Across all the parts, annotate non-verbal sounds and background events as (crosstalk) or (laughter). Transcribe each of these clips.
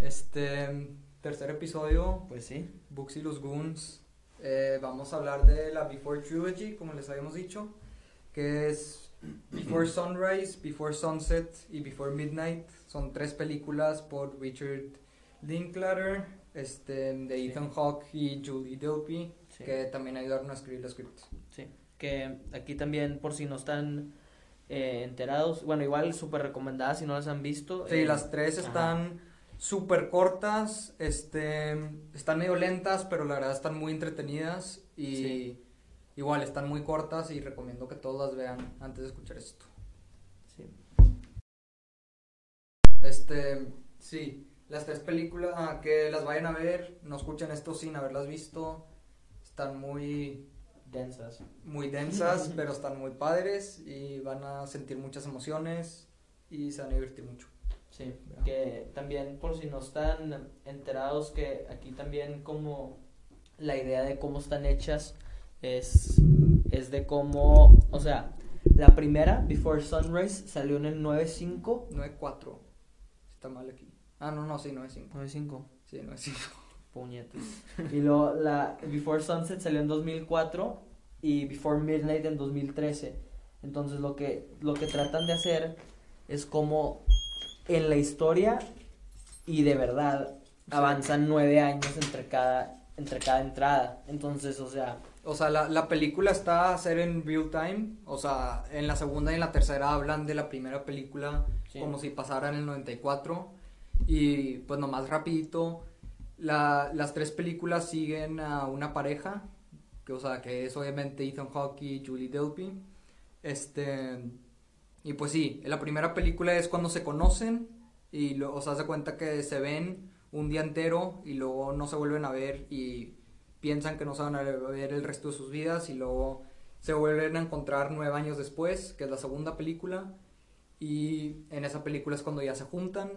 este tercer episodio, Pues sí. Books y los Goons. Eh, vamos a hablar de la Before Trilogy, como les habíamos dicho, que es Before Sunrise, Before Sunset y Before Midnight. Son tres películas por Richard Linklater, este, de Ethan Hawke y Julie Delpy, Sí. que también ayudaron a escribir los scripts. Sí. Que aquí también, por si no están eh, enterados, bueno, igual súper recomendadas si no las han visto. Sí, eh, las tres ajá. Súper cortas, este, están medio lentas, pero la verdad están muy entretenidas y Sí. igual están muy cortas y recomiendo que todos las vean antes de escuchar esto. Sí. Este, sí, las tres películas ah, que las vayan a ver, no escuchen esto sin haberlas visto, están muy Densas. muy densas, (laughs) pero están muy padres y van a sentir muchas emociones y se van a divertir mucho. Sí, Ya. que también por si no están enterados que aquí también como la idea de cómo están hechas es, es de cómo, o sea, la primera, Before Sunrise, salió en el 9.5. 9-4. Está mal aquí. Ah, no, no, sí, 9-5. 9.5, Sí, 9-5. puñetes. Y luego la Before Sunset salió en 2004 y Before Midnight en 2013. Entonces lo que, lo que tratan de hacer es como en la historia y de verdad avanzan nueve años entre cada, entre cada entrada. Entonces, o sea, O sea, la, la película está a ser en real time. O sea, en la segunda y en la tercera hablan de la primera película Sí. como si pasara en el 94. Y pues nomás rapidito, la- las tres películas siguen a una pareja. Que, o sea, que es obviamente Ethan Hawke y Julie Delpy. Este... Y pues sí, la primera película es cuando se conocen y lo, o sea, se cuenta que se ven un día entero y luego no se vuelven a ver y piensan que no se van a ver el resto de sus vidas y luego se vuelven a encontrar nueve años después, que es la segunda película, y en esa película es cuando ya se juntan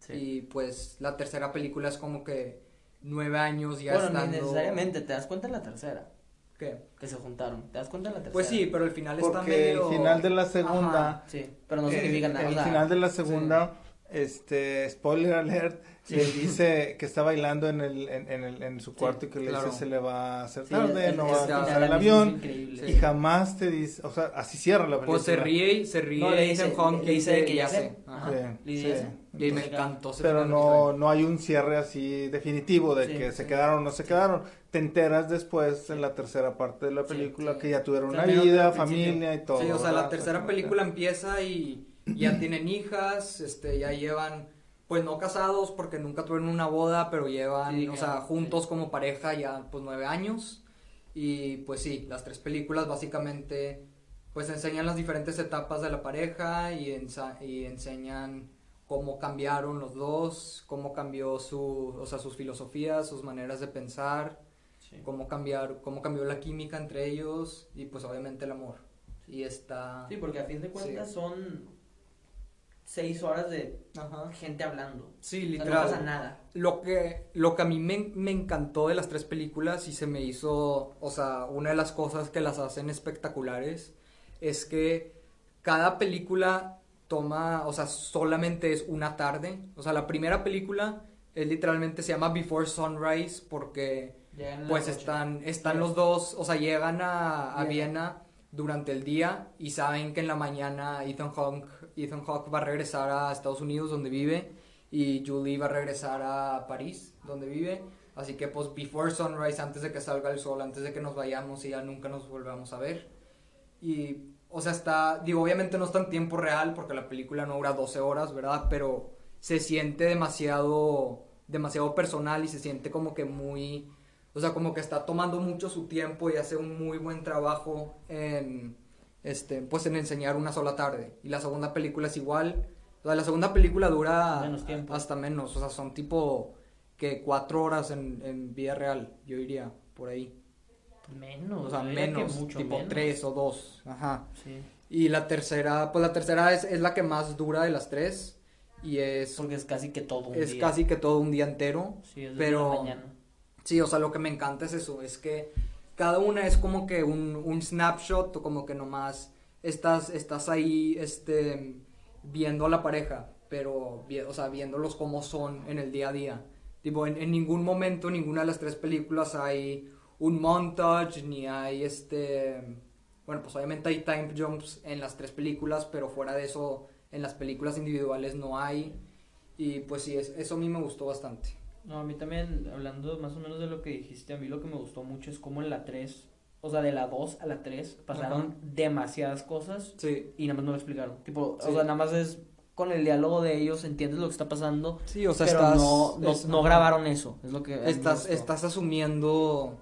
Sí. y pues la tercera película es como que nueve años ya bueno, estando... ni necesariamente, te das cuenta en la tercera, ¿Qué? que se juntaron, te das cuenta en la tercera. Pues sí, pero el final está Porque medio... el final de la segunda, Ajá. Sí, pero no eh, significa nada. o el sea, final de la segunda, este, spoiler alert, Sí. le dice que está bailando en el, en, en el, en su Sí, cuarto y que le claro. dice se le va a hacer sí, tarde, el- no va a alcanzar el avión, y jamás te dice, o sea, así cierra la película. Pues se ríe y se ríe No, le dice, Hawke le dice que ya sé. Ajá. Sí, Le dice. Y me encantó ese Pero final no, no hay un cierre así definitivo de Sí, que se quedaron o no se quedaron. Te enteras después en la tercera parte de la película sí. que ya tuvieron una vida, familia y todo. Sí, o sea, la tercera película empieza y ya tienen hijas, este, ya llevan, pues no casados porque nunca tuvieron una boda, pero llevan, Sí, o sea, juntos sí. como pareja ya pues nueve años. Y pues sí, las tres películas básicamente pues enseñan las diferentes etapas de la pareja y, ensa- y enseñan cómo cambiaron los dos, cómo cambió su, o sea, sus filosofías, sus maneras de pensar, Sí. cómo cambiar, cómo cambió la química entre ellos y pues obviamente el amor. Y está... Sí, porque a fin de cuentas Sí. son seis horas de Ajá. gente hablando. Sí, O sea, literal. no pasa nada. Lo que, lo que a mí me, me encantó de las tres películas y se me hizo, o sea, una de las cosas que las hacen espectaculares es que cada película toma, o sea, solamente es una tarde. O sea, la primera película es literalmente se llama Before Sunrise porque pues están, están los dos, o sea, llegan a, a Viena. Viena durante el día y saben que en la mañana Ethan Hawke, Ethan Hawke va a regresar a Estados Unidos donde vive y Julie va a regresar a París donde vive. Así que pues before sunrise, antes de que salga el sol, antes de que nos vayamos y ya nunca nos volvamos a ver. Y, o sea, está, digo, obviamente no está en tiempo real porque la película no dura 12 horas, ¿verdad? Pero se siente demasiado, demasiado personal y se siente como que muy, o sea, como que está tomando mucho su tiempo y hace un muy buen trabajo en, este, pues en enseñar una sola tarde. Y la segunda película es igual. O sea, la segunda película dura Menos tiempo. hasta menos, o sea, son tipo que cuatro horas en, en vida real, yo diría, por ahí. Menos. O sea, menos, mucho tipo menos. tres o dos, ajá. Sí. Y la tercera, pues la tercera es, es la que más dura de las tres y es, Porque es casi que todo un es día. casi que todo un día entero. Sí, es pero- de mañana. Sí, o sea, lo que me encanta es eso, es que cada una es como que un, un snapshot o como que nomás estás, estás ahí este, viendo a la pareja. pero, o sea, viéndolos como son en el día a día. Tipo, en, en ningún momento, ninguna de las tres películas hay un montage, ni hay este... Bueno, pues obviamente hay time jumps en las tres películas, pero fuera de eso, en las películas individuales no hay. Y pues sí, es- eso a mí me gustó bastante. No, a mí también, hablando más o menos de lo que dijiste, a mí lo que me gustó mucho es como en la 3, o sea, de la 2 a la 3, pasaron Ajá. demasiadas cosas Sí. y nada más no lo explicaron. Tipo, Sí. o sea, nada más es con el diálogo de ellos, entiendes lo que está pasando, Sí, o sea, pero estás... no, no, es- no grabaron eso, es lo que Estás, estás asumiendo...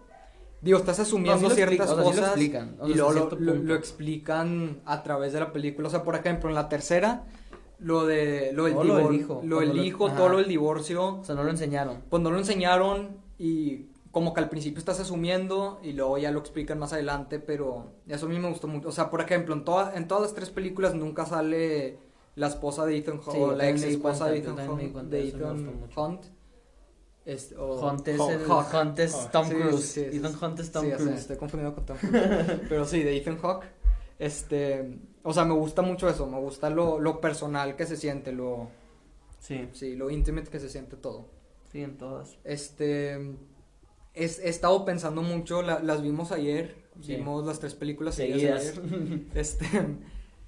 Digo, estás asumiendo No, sí lo ciertas explica- o sea, sí lo cosas explican, o y luego lo, lo- lo explican a través de la película. O sea, por ejemplo, en la tercera, lo de lo del, hijo, lo del hijo, todo lo del divorcio, O sea, no lo enseñaron. pues no lo enseñaron y como que al principio estás asumiendo y luego ya lo explican más adelante, pero eso a mí me gustó mucho. O sea, por ejemplo, en, toda, en todas las tres películas nunca sale la esposa de Ethan Hunt, Sí, o la ex esposa de Ethan, Hunt, de Ethan. Hunt. Este, o Hunt es, el. Hunt es. Tom Sí, Cruise. sí, sí, Ethan. Hunt es Tom Cruise. estoy confundido con Tom Cruise. (laughs) Pero sí, de Ethan Hawke. Este, o sea, me gusta mucho eso, me gusta lo, lo personal que se siente, lo, Sí, sí, lo intimate que se siente todo. sí, en todas. Este, es- he estado pensando mucho, la- las vimos ayer, vimos las tres películas seguidas Seguidas. ayer. (laughs) Este,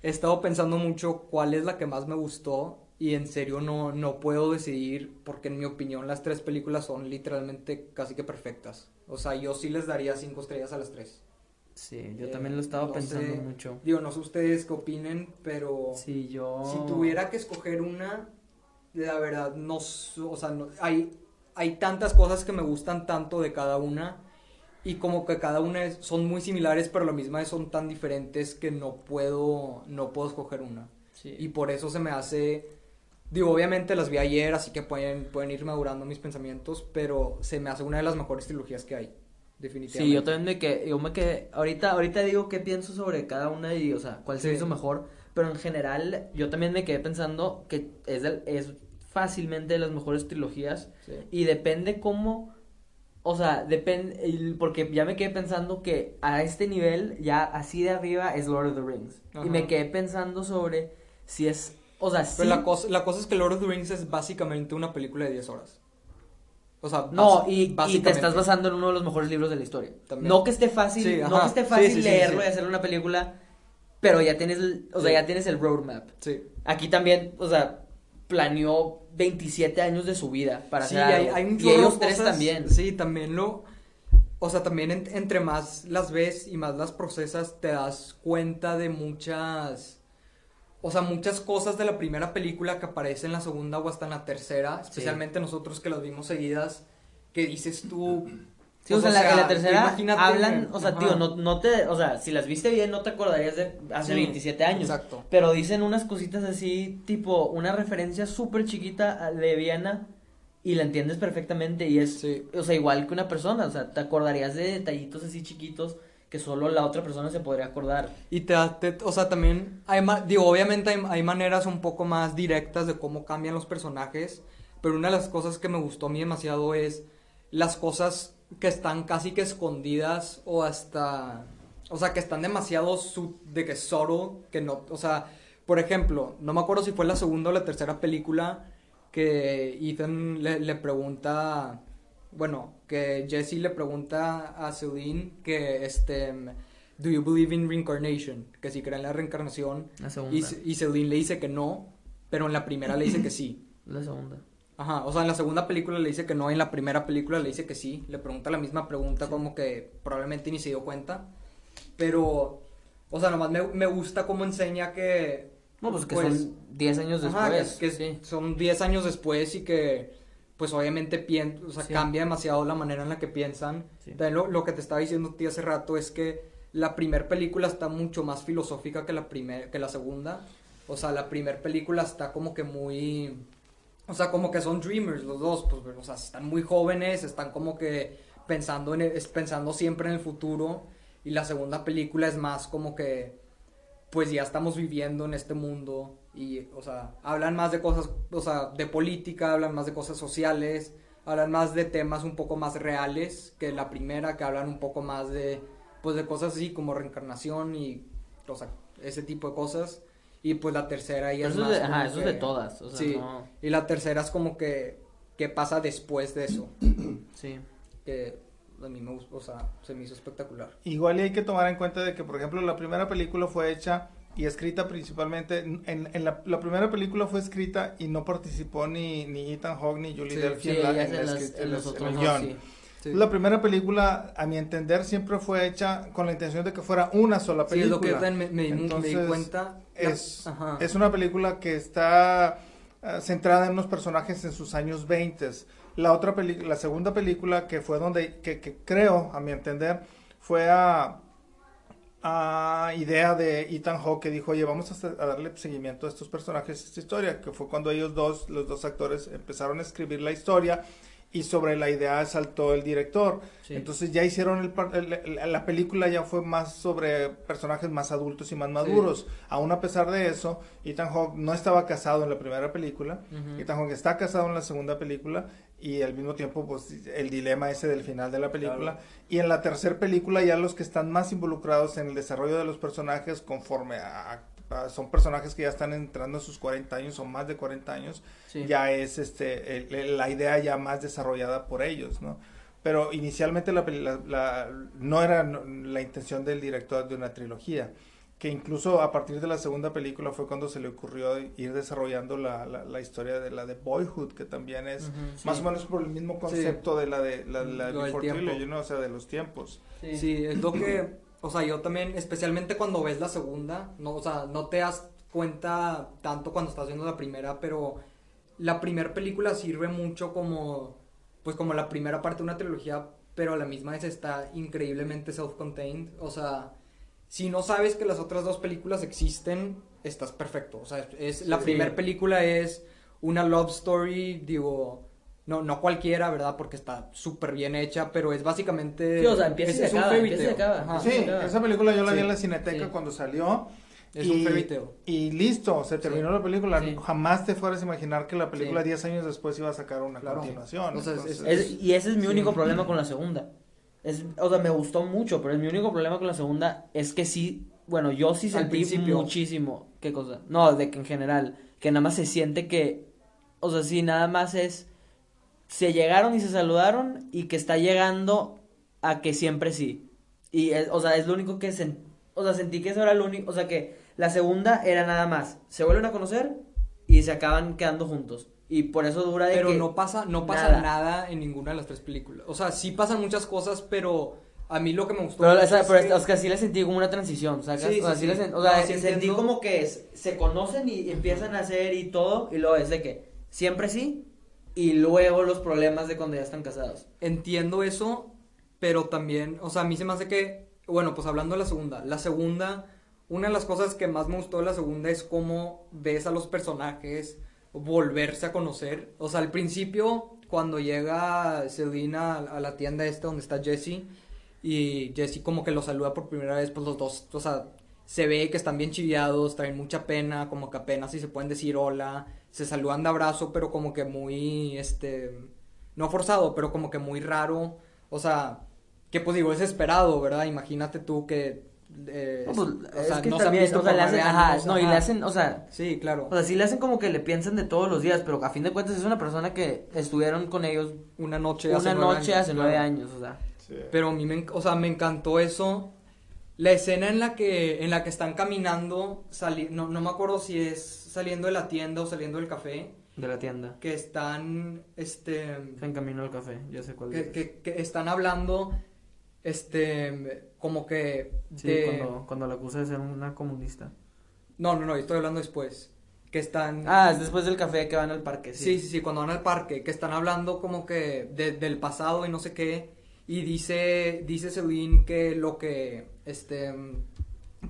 he estado pensando mucho cuál es la que más me gustó y en serio no, no puedo decidir porque en mi opinión las tres películas son literalmente casi que perfectas. O sea, yo sí les daría cinco estrellas a las tres. Sí, yo Eh, también lo estaba no pensando sé. mucho. Digo, no sé ustedes qué opinen, pero Sí, yo... si tuviera que escoger una, la verdad, no, o sea, no- hay, hay tantas cosas que me gustan tanto de cada una y como que cada una es- son muy similares, pero la misma son tan diferentes que no puedo, no puedo escoger una. Sí. Y por eso se me hace, digo, obviamente las vi ayer, así que pueden, pueden ir madurando mis pensamientos, pero se me hace una de las mejores trilogías que hay, definitivamente. Sí, yo también me quedé, yo me quedé, ahorita, ahorita digo qué pienso sobre cada una y, o sea, cuál se Sí. hizo mejor, pero en general yo también me quedé pensando que es, del- es fácilmente de las mejores trilogías Sí. y depende cómo, o sea, depende, porque ya me quedé pensando que a este nivel, ya así de arriba es Lord of the Rings, y Ajá. me quedé pensando sobre si es, o sea, Pero sí- la cosa, la cosa es que Lord of the Rings es básicamente una película de 10 horas. O sea, No, y, y te estás basando en uno de los mejores libros de la historia. También. No que esté fácil, Sí, no que esté fácil sí, sí, leerlo y hacer una película, pero ya tienes, el- o sea, ya tienes el roadmap. Sí. Aquí también, o sea, planeó 27 años de su vida para Sí, hacer hay, algo. hay un y ellos tres también. Sí, también lo... O sea, también en- entre más las ves y más las procesas, te das cuenta de muchas... O sea, muchas cosas de la primera película que aparecen en la segunda o hasta en la tercera, especialmente nosotros que las vimos seguidas, que dices tú... Sí, o sea, la, en la tú tercera hablan, o sea, Ajá. tío, no, no te, o sea, si las viste bien no te acordarías de hace Sí, 27 años. Exacto. Pero dicen unas cositas así, tipo, una referencia súper chiquita de Viena y la entiendes perfectamente y es, Sí. o sea, igual que una persona, o sea, te acordarías de detallitos así chiquitos solo la otra persona se podría acordar. Y te, te- o sea, también, hay digo, obviamente hay, maneras un poco más directas de cómo cambian los personajes, pero una de las cosas que me gustó a mí demasiado es las cosas que están casi que escondidas o hasta, o sea, que están demasiado de que solo, que no, o sea, por ejemplo, no me acuerdo si fue la segunda o la tercera película que Ethan le pregunta, bueno, que Jesse le pregunta a Celine que este, do you believe in reincarnation? Que si cree en la reencarnación. La segunda. Y, y Celine le dice que no, pero en la primera le dice que sí. (clears throat) La segunda. Ajá, o sea, en la segunda película le dice que no, y en la primera película le dice que sí. Le pregunta la misma pregunta como que probablemente ni se dio cuenta. Pero, o sea, nomás me, me gusta cómo enseña que... No, pues que Pues, son 10 años Ajá, después. que, que sí. son 10 años después y que pues obviamente pien, o sea, Sí. cambia demasiado la manera en la que piensan. Sí. También lo, lo que te estaba diciendo a ti hace rato es que la primera película está mucho más filosófica que la primer, que la segunda. O sea, la primera película está como que muy o sea, como que son dreamers los dos, pues, o sea, están muy jóvenes, están como que pensando en el- pensando siempre en el futuro y la segunda película es más como que pues ya estamos viviendo en este mundo y, o sea, hablan más de cosas, o sea, de política, hablan más de cosas sociales, hablan más de temas un poco más reales que la primera, que hablan un poco más de, pues, de cosas así como reencarnación y, o sea, ese tipo de cosas. Y pues la tercera Pero es eso es más de, ajá, eso es de que- todas. O sea, sí, no. y la tercera es como que, que pasa después de eso, (clears throat) Sí. que a mí me gustó, o sea, se me hizo espectacular. Igual y hay que tomar en cuenta de que, por ejemplo, la primera película fue hecha y escrita principalmente, en, en la, la primera película fue escrita y no participó ni, ni Ethan Hawke ni Julie Sí, en, la- en la en, las- los otros el dos, guion. sí. Sí. La primera película, a mi entender, siempre fue hecha con la intención de que fuera una sola Sí, es película. lo que me, me di- me di Entonces, cuenta. Es, Ajá. es una película que está eh, centrada en unos personajes en sus años 20. La otra la segunda película que fue donde, que, que creo, a mi entender, fue a, a idea de Ethan Hawke que dijo, oye, vamos a, darle seguimiento a estos personajes, a esta historia, que fue cuando ellos dos, los dos actores, empezaron a escribir la historia y sobre la idea saltó el director. Sí. Entonces ya hicieron el, par- el- el- la película ya fue más sobre personajes más adultos y más maduros. Aún a pesar de eso, Ethan Hawke no estaba casado en la primera película. Ethan Hawke está casado en la segunda película y al mismo tiempo pues el dilema ese del final de la película. Claro. Y en la tercera película ya los que están más involucrados en el desarrollo de los personajes conforme a... a- son personajes que ya están entrando en sus 40 años o más de 40 años Sí. ya es este el- el- la idea ya más desarrollada por ellos, ¿no? Pero inicialmente la, la- la- no era no, la intención del director de una trilogía, que incluso a partir de la segunda película fue cuando se le ocurrió ir desarrollando la, la- la historia de la de Boyhood, que también es Ujú, sí. más o menos por el mismo concepto de la de la, la del Before. Trilogy, ¿no? O sea, de los tiempos. Sí. Sí, es lo que, (clears throat) o sea, yo también, especialmente cuando ves la segunda, no, o sea, no te das cuenta tanto cuando estás viendo la primera, pero la primera película sirve mucho como, pues como la primera parte de una trilogía, pero a la misma vez está increíblemente self-contained, o sea, si no sabes que las otras dos películas existen, estás perfecto, o sea, es, la Sí. primera película es una love story, digo... No, no cualquiera, ¿verdad? Porque está súper bien hecha, pero es básicamente... Sí, o sea, empieza y es- se acaba, empieza y acaba. Sí, esa película yo la vi en la Cineteca Sí. cuando salió. Es y, un fairy tale. y listo, se terminó la película. Sí. Jamás te fueras a imaginar que la película Sí. 10 años después iba a sacar una Claro. continuación. Es- Es- y ese es mi Sí. único problema con la segunda. Es, o sea, me gustó mucho, pero mi único problema con la segunda es que sí, bueno, yo sí sentí muchísimo. ¿Qué cosa? No, de que en general, que nada más se siente que, o sea, sí, nada más es, se llegaron y se saludaron y que está llegando a que siempre sí. Y, es- o sea, es lo único que sentí, o sea, sentí que eso era lo único, o sea, que la segunda era nada más, se vuelven a conocer y se acaban quedando juntos. Y por eso dura de Pero que- no pasa, no pasa nada. nada. en ninguna de las tres películas. O sea, sí pasan muchas cosas, pero a mí lo que me gustó Pero, o sea, es pero que- es que así la sentí como una transición, ¿sacas? Sí, o sea, sí, sí sí. sen- o sea, No, sí sentí como que es- se conocen y empiezan a hacer y todo, y luego es de que siempre sí, y luego los problemas de cuando ya están casados. entiendo eso, pero también, o sea, a mí se me hace que, bueno, pues hablando de la segunda, la segunda, una de las cosas que más me gustó de la segunda es cómo ves a los personajes volverse a conocer. O sea, al principio, cuando llega Selina a, a la tienda esta donde está Jesse, y Jesse como que lo saluda por primera vez, pues los dos, o sea, se ve que están bien chiviados, traen mucha pena, como que apenas si se pueden decir hola, se saludan de abrazo, pero como que muy, este, no forzado, pero como que muy raro, o sea, que pues digo, es esperado, ¿verdad? Imagínate tú que, eh, No, pues, o es sea, que no se también, visto o sea, por le hacen, nueve ajá, años, no, y le hacen, o sea, Sí, claro, o sea, sí le hacen como que le piensan de todos los días, pero a fin de cuentas es una persona que estuvieron con ellos una noche hace una nueve noche años, hace claro. nueve años, o sea. sí. Pero a mí me, o sea, me encantó eso. La escena en la que, en la que están caminando, sali- no, no me acuerdo si es saliendo de la tienda o saliendo del café, De la tienda. que están, este, En camino al café, ya sé cuál que, es. que- que están hablando, este, como que Sí, de- cuando, cuando la acusa de ser una comunista. No, no, no, estoy hablando después. Que están... Ah, es después del café que van al parque, Sí, sí, sí, cuando van al parque, que están hablando como que de- del pasado y no sé qué, y dice, dice Celine que lo que, este,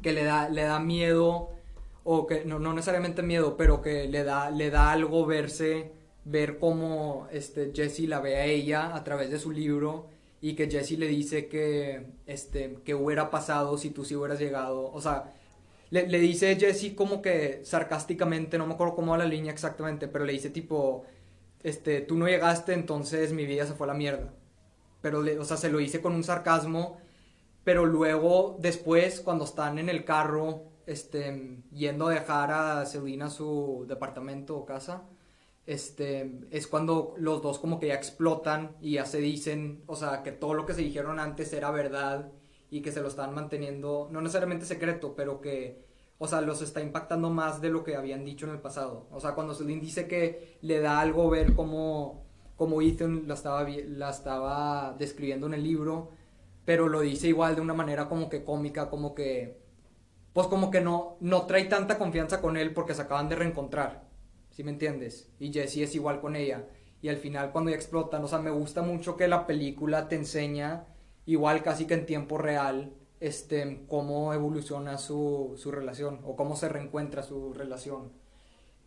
que le da, le da miedo, o que, no, no necesariamente miedo, pero que le da, le da algo verse, ver cómo, este, Jesse la ve a ella a través de su libro, y que Jesse le dice que, este, que hubiera pasado si tú sí hubieras llegado, o sea, le, dice Jesse como que sarcásticamente, no me acuerdo cómo va la línea exactamente, pero le dice tipo, este, tú no llegaste, entonces mi vida se fue a la mierda. Pero, le, o sea, se lo dice con un sarcasmo, pero luego, después, cuando están en el carro, este, yendo a dejar a Selena su departamento o casa, este, es cuando los dos como que ya explotan y ya se dicen, o sea, que todo lo que se dijeron antes era verdad y que se lo están manteniendo, no necesariamente secreto, pero que, o sea, los está impactando más de lo que habían dicho en el pasado. O sea, cuando Celine dice que le da algo ver cómo, cómo Ethan la estaba, la estaba describiendo en el libro, pero lo dice igual de una manera como que cómica, como que, pues como que no, no trae tanta confianza con él porque se acaban de reencontrar, ¿sí me entiendes? Y Jessie es igual con ella. Y al final cuando ya explotan, o sea, me gusta mucho que la película te enseña, igual casi que en tiempo real, este, cómo evoluciona su, su relación o cómo se reencuentra su relación.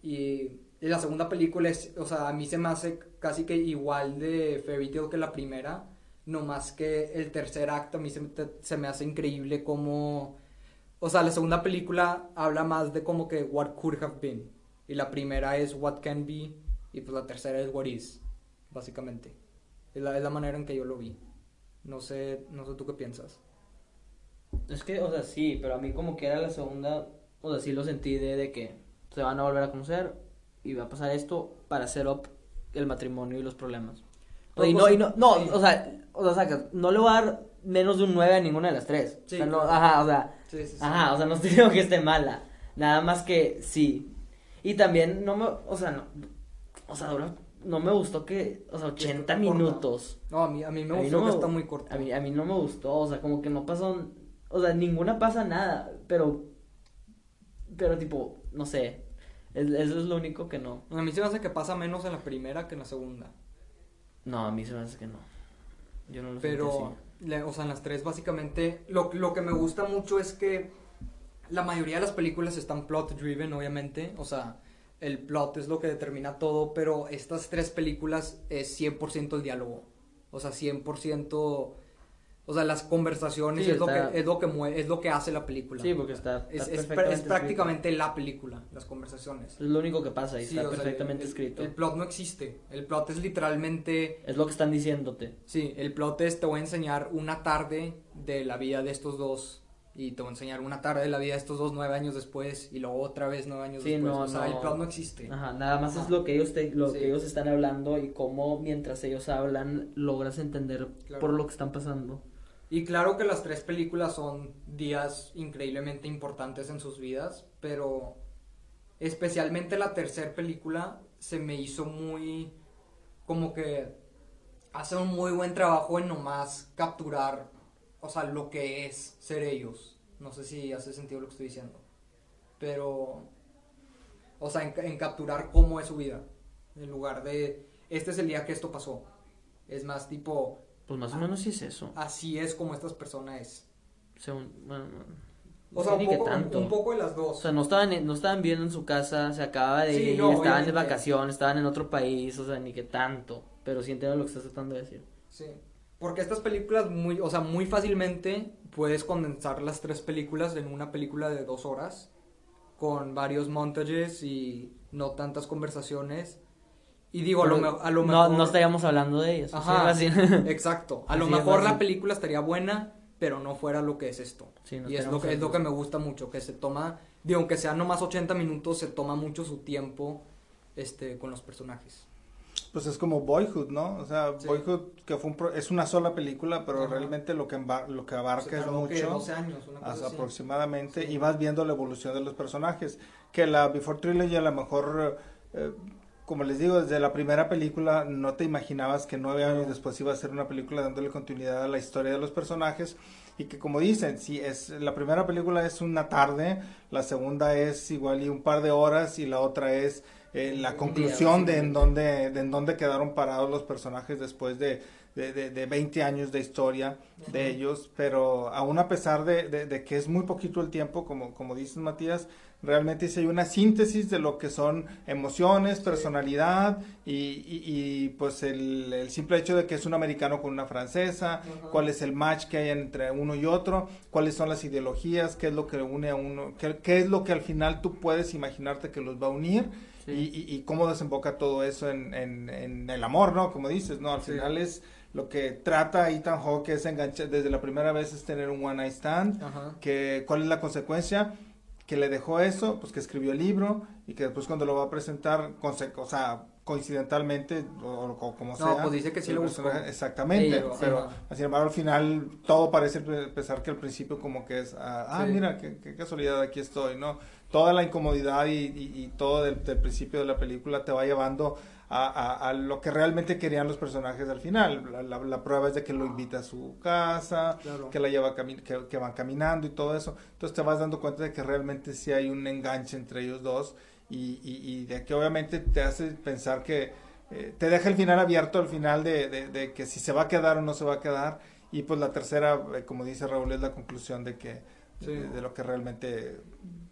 Y, y la segunda película es, o sea, a mí se me hace casi que igual de fairy tale que la primera, no más que el tercer acto a mí se, me- hace increíble como, o sea, la segunda película habla más de como que what could have been y la primera es what can be y pues la tercera es what is, básicamente. Es la, es la manera en que yo lo vi. No sé, no sé tú qué piensas. Es que, o sea, sí, pero a mí como que era la segunda, o sea, sí lo sentí de, de que se van a volver a conocer y va a pasar esto para hacer up el matrimonio y los problemas. O sea, y no, y no, no, o sea, o sea, saca, no le voy a dar menos de un 9 a ninguna de las tres. Sí, o sea, no, ajá, o sea, sí, sí. ajá, o sea, no (laughs) estoy diciendo que esté mala. Nada más que sí. Y también no me, o sea, no, o sea, no me gustó que, o sea, 80 corta. minutos. No, a mí, a mí me A mí gustó no que me- está muy corto. A mí, a mí no me gustó, o sea, como que no pasó, o sea, ninguna pasa nada, pero, pero tipo, no sé, es- eso es lo único que no. A mí se me hace que pasa menos en la primera que en la segunda. No, a mí se me hace que no. Yo no lo Pero, así. le- o sea, en las tres básicamente, lo, lo que me gusta mucho es que la mayoría de las películas están plot driven, obviamente. O sea, el plot es lo que determina todo, pero estas tres películas es 100% el diálogo. O sea, 100%... O sea, las conversaciones Sí, es, lo que, es, lo que mue- es lo que hace la película. Sí, porque está, está es, perfectamente prácticamente la película, las conversaciones. Es lo único que pasa y Sí, está sea, perfectamente el- escrito. El plot no existe. El plot es literalmente Es lo que están diciéndote. Sí, el plot es te voy a enseñar una tarde de la vida de estos dos y te voy a enseñar una tarde de la vida de estos dos nueve años después y luego otra vez nueve años Sí, después. no, o sea, no. el plot no existe. Ajá, nada más Ajá. es lo que ellos te, lo Sí. que ellos están hablando y cómo mientras ellos hablan logras entender Claro. por lo que están pasando. Y claro que las tres películas son días increíblemente importantes en sus vidas, pero especialmente la tercera película se me hizo muy como que hace un muy buen trabajo en nomás capturar, o sea, lo que es ser ellos. No sé si hace sentido lo que estoy diciendo. Pero, o sea, en, en capturar cómo es su vida. En lugar de, este es el día que esto pasó. Es más tipo, Pues más o Ah. menos sí es eso. así es como estas personas es. Según, bueno, no- O sea, un poco, tanto. un poco de las O dos. sea, no estaban, no estaban viendo en su casa, se acaba de Sí, ir, no, estaban de vacaciones, estaban en otro país, o sea, ni qué tanto. Pero sí entiendo lo que estás tratando de decir. Sí. Porque estas películas muy, o sea, muy fácilmente puedes condensar las tres películas en una película de dos horas con varios montages y no tantas conversaciones. Y digo, a lo, a lo no, mejor... no estaríamos hablando de ellos. Ajá, así. exacto. A lo mejor la película estaría buena, pero no fuera lo que es esto. Sí, no y es lo, que, es lo que me gusta mucho, que se toma, digo, aunque sean nomás 80 minutos, se toma mucho su tiempo este, con los personajes. Pues es como Boyhood, ¿no? O sea, Sí. Boyhood que fue un pro- es una sola película, pero Ajá. realmente lo que lo que abarca es mucho. 12 años, una cosa así. aproximadamente Sí. y vas viendo la evolución de los personajes que la Before Trilogy a lo mejor eh, como les digo desde la primera película no te imaginabas que nueve años después iba a ser una película dándole continuidad a la historia de los personajes y que como dicen si es la primera película es una tarde la segunda es igual y un par de horas y la otra es eh, la conclusión de en dónde de en dónde quedaron parados los personajes después de de, de, de 20 años de historia de Ujú. ellos, pero aún a pesar de, de- de que es muy poquito el tiempo, como, como dices Matías, realmente sí hay una síntesis de lo que son emociones, personalidad y, y- y, pues el, el simple hecho de que es un americano con una francesa, Ajá. cuál es el match que hay entre uno y otro, cuáles son las ideologías, qué es lo que une a uno, qué, qué es lo que al final tú puedes imaginarte que los va a unir Sí. y, y- y cómo desemboca todo eso en, en- en el amor, ¿no? Como dices, ¿no? Al Sí. final es lo que trata Ethan Hawke es enganchar, desde la primera vez es tener un one night stand, Ajá. que cuál es la consecuencia, que le dejó eso, pues que escribió el libro y que después cuando lo va a presentar, o sea, coincidentalmente o, como sea. No, pues dice que sí lo buscó. Exactamente, pero, sin embargo al final todo parece pensar que al principio como que es, ah, ah mira, qué, casualidad, aquí estoy, ¿no? Toda la incomodidad y, todo del, principio de la película te va llevando a, lo que realmente querían los personajes al final. La, prueba es de que lo invita a su casa, que la lleva que, que van caminando y todo eso. Entonces te vas dando cuenta de que realmente sí hay un enganche entre ellos dos y, y, de que obviamente te hace pensar que eh, te deja el final abierto al final de, que si se va a quedar o no se va a quedar. Y pues la tercera, eh, como dice Raúl, es la conclusión de que de, lo que realmente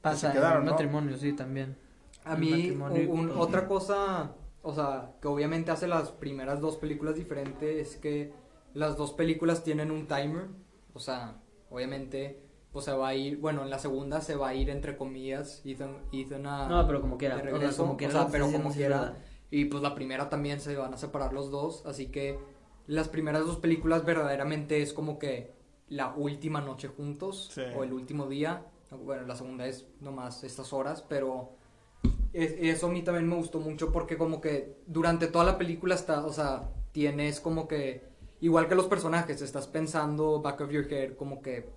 pues, pasa en el matrimonio, sí, también. A mí, otra cosa, o sea, que obviamente hace las primeras dos películas diferentes es que las dos películas tienen un timer, o sea, obviamente pues se va a ir, bueno, en la segunda se va a ir entre comillas, Ethan, Ethan a, No, pero como quiera, o sea, como quiera, pero como quiera. Y pues la primera también se van a separar los dos, así que las primeras dos películas verdaderamente es como que la última noche juntos o el último día. Bueno, la segunda es nomás estas horas, pero eso a mí también me gustó mucho porque como que durante toda la película está, o sea, tienes como que igual que los personajes, estás pensando back of your head como que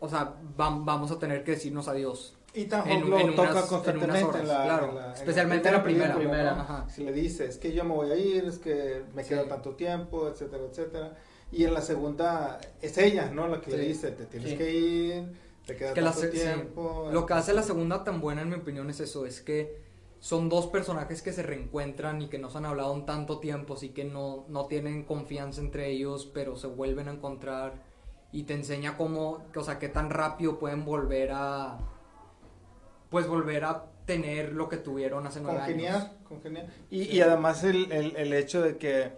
o sea, vamos a tener que decirnos adiós. Y tampoco lo toca constantemente, claro, especialmente en la, primera. primera. Si le dice, es que yo me voy a ir, es que me queda tanto tiempo, etcétera, etcétera. Y en la segunda es ella, ¿no? La que le dice, te tienes que ir, te queda tanto tiempo. Lo que hace la segunda tan buena, en mi opinión, es eso, es que son dos personajes que se reencuentran y que no se han hablado en tanto tiempo, así que no, no tienen confianza entre ellos, pero se vuelven a encontrar y te enseña cómo, o sea, qué tan rápido pueden volver a, pues volver a tener lo que tuvieron hace nueve años. Congeniar, y, y además el, el, el, hecho de que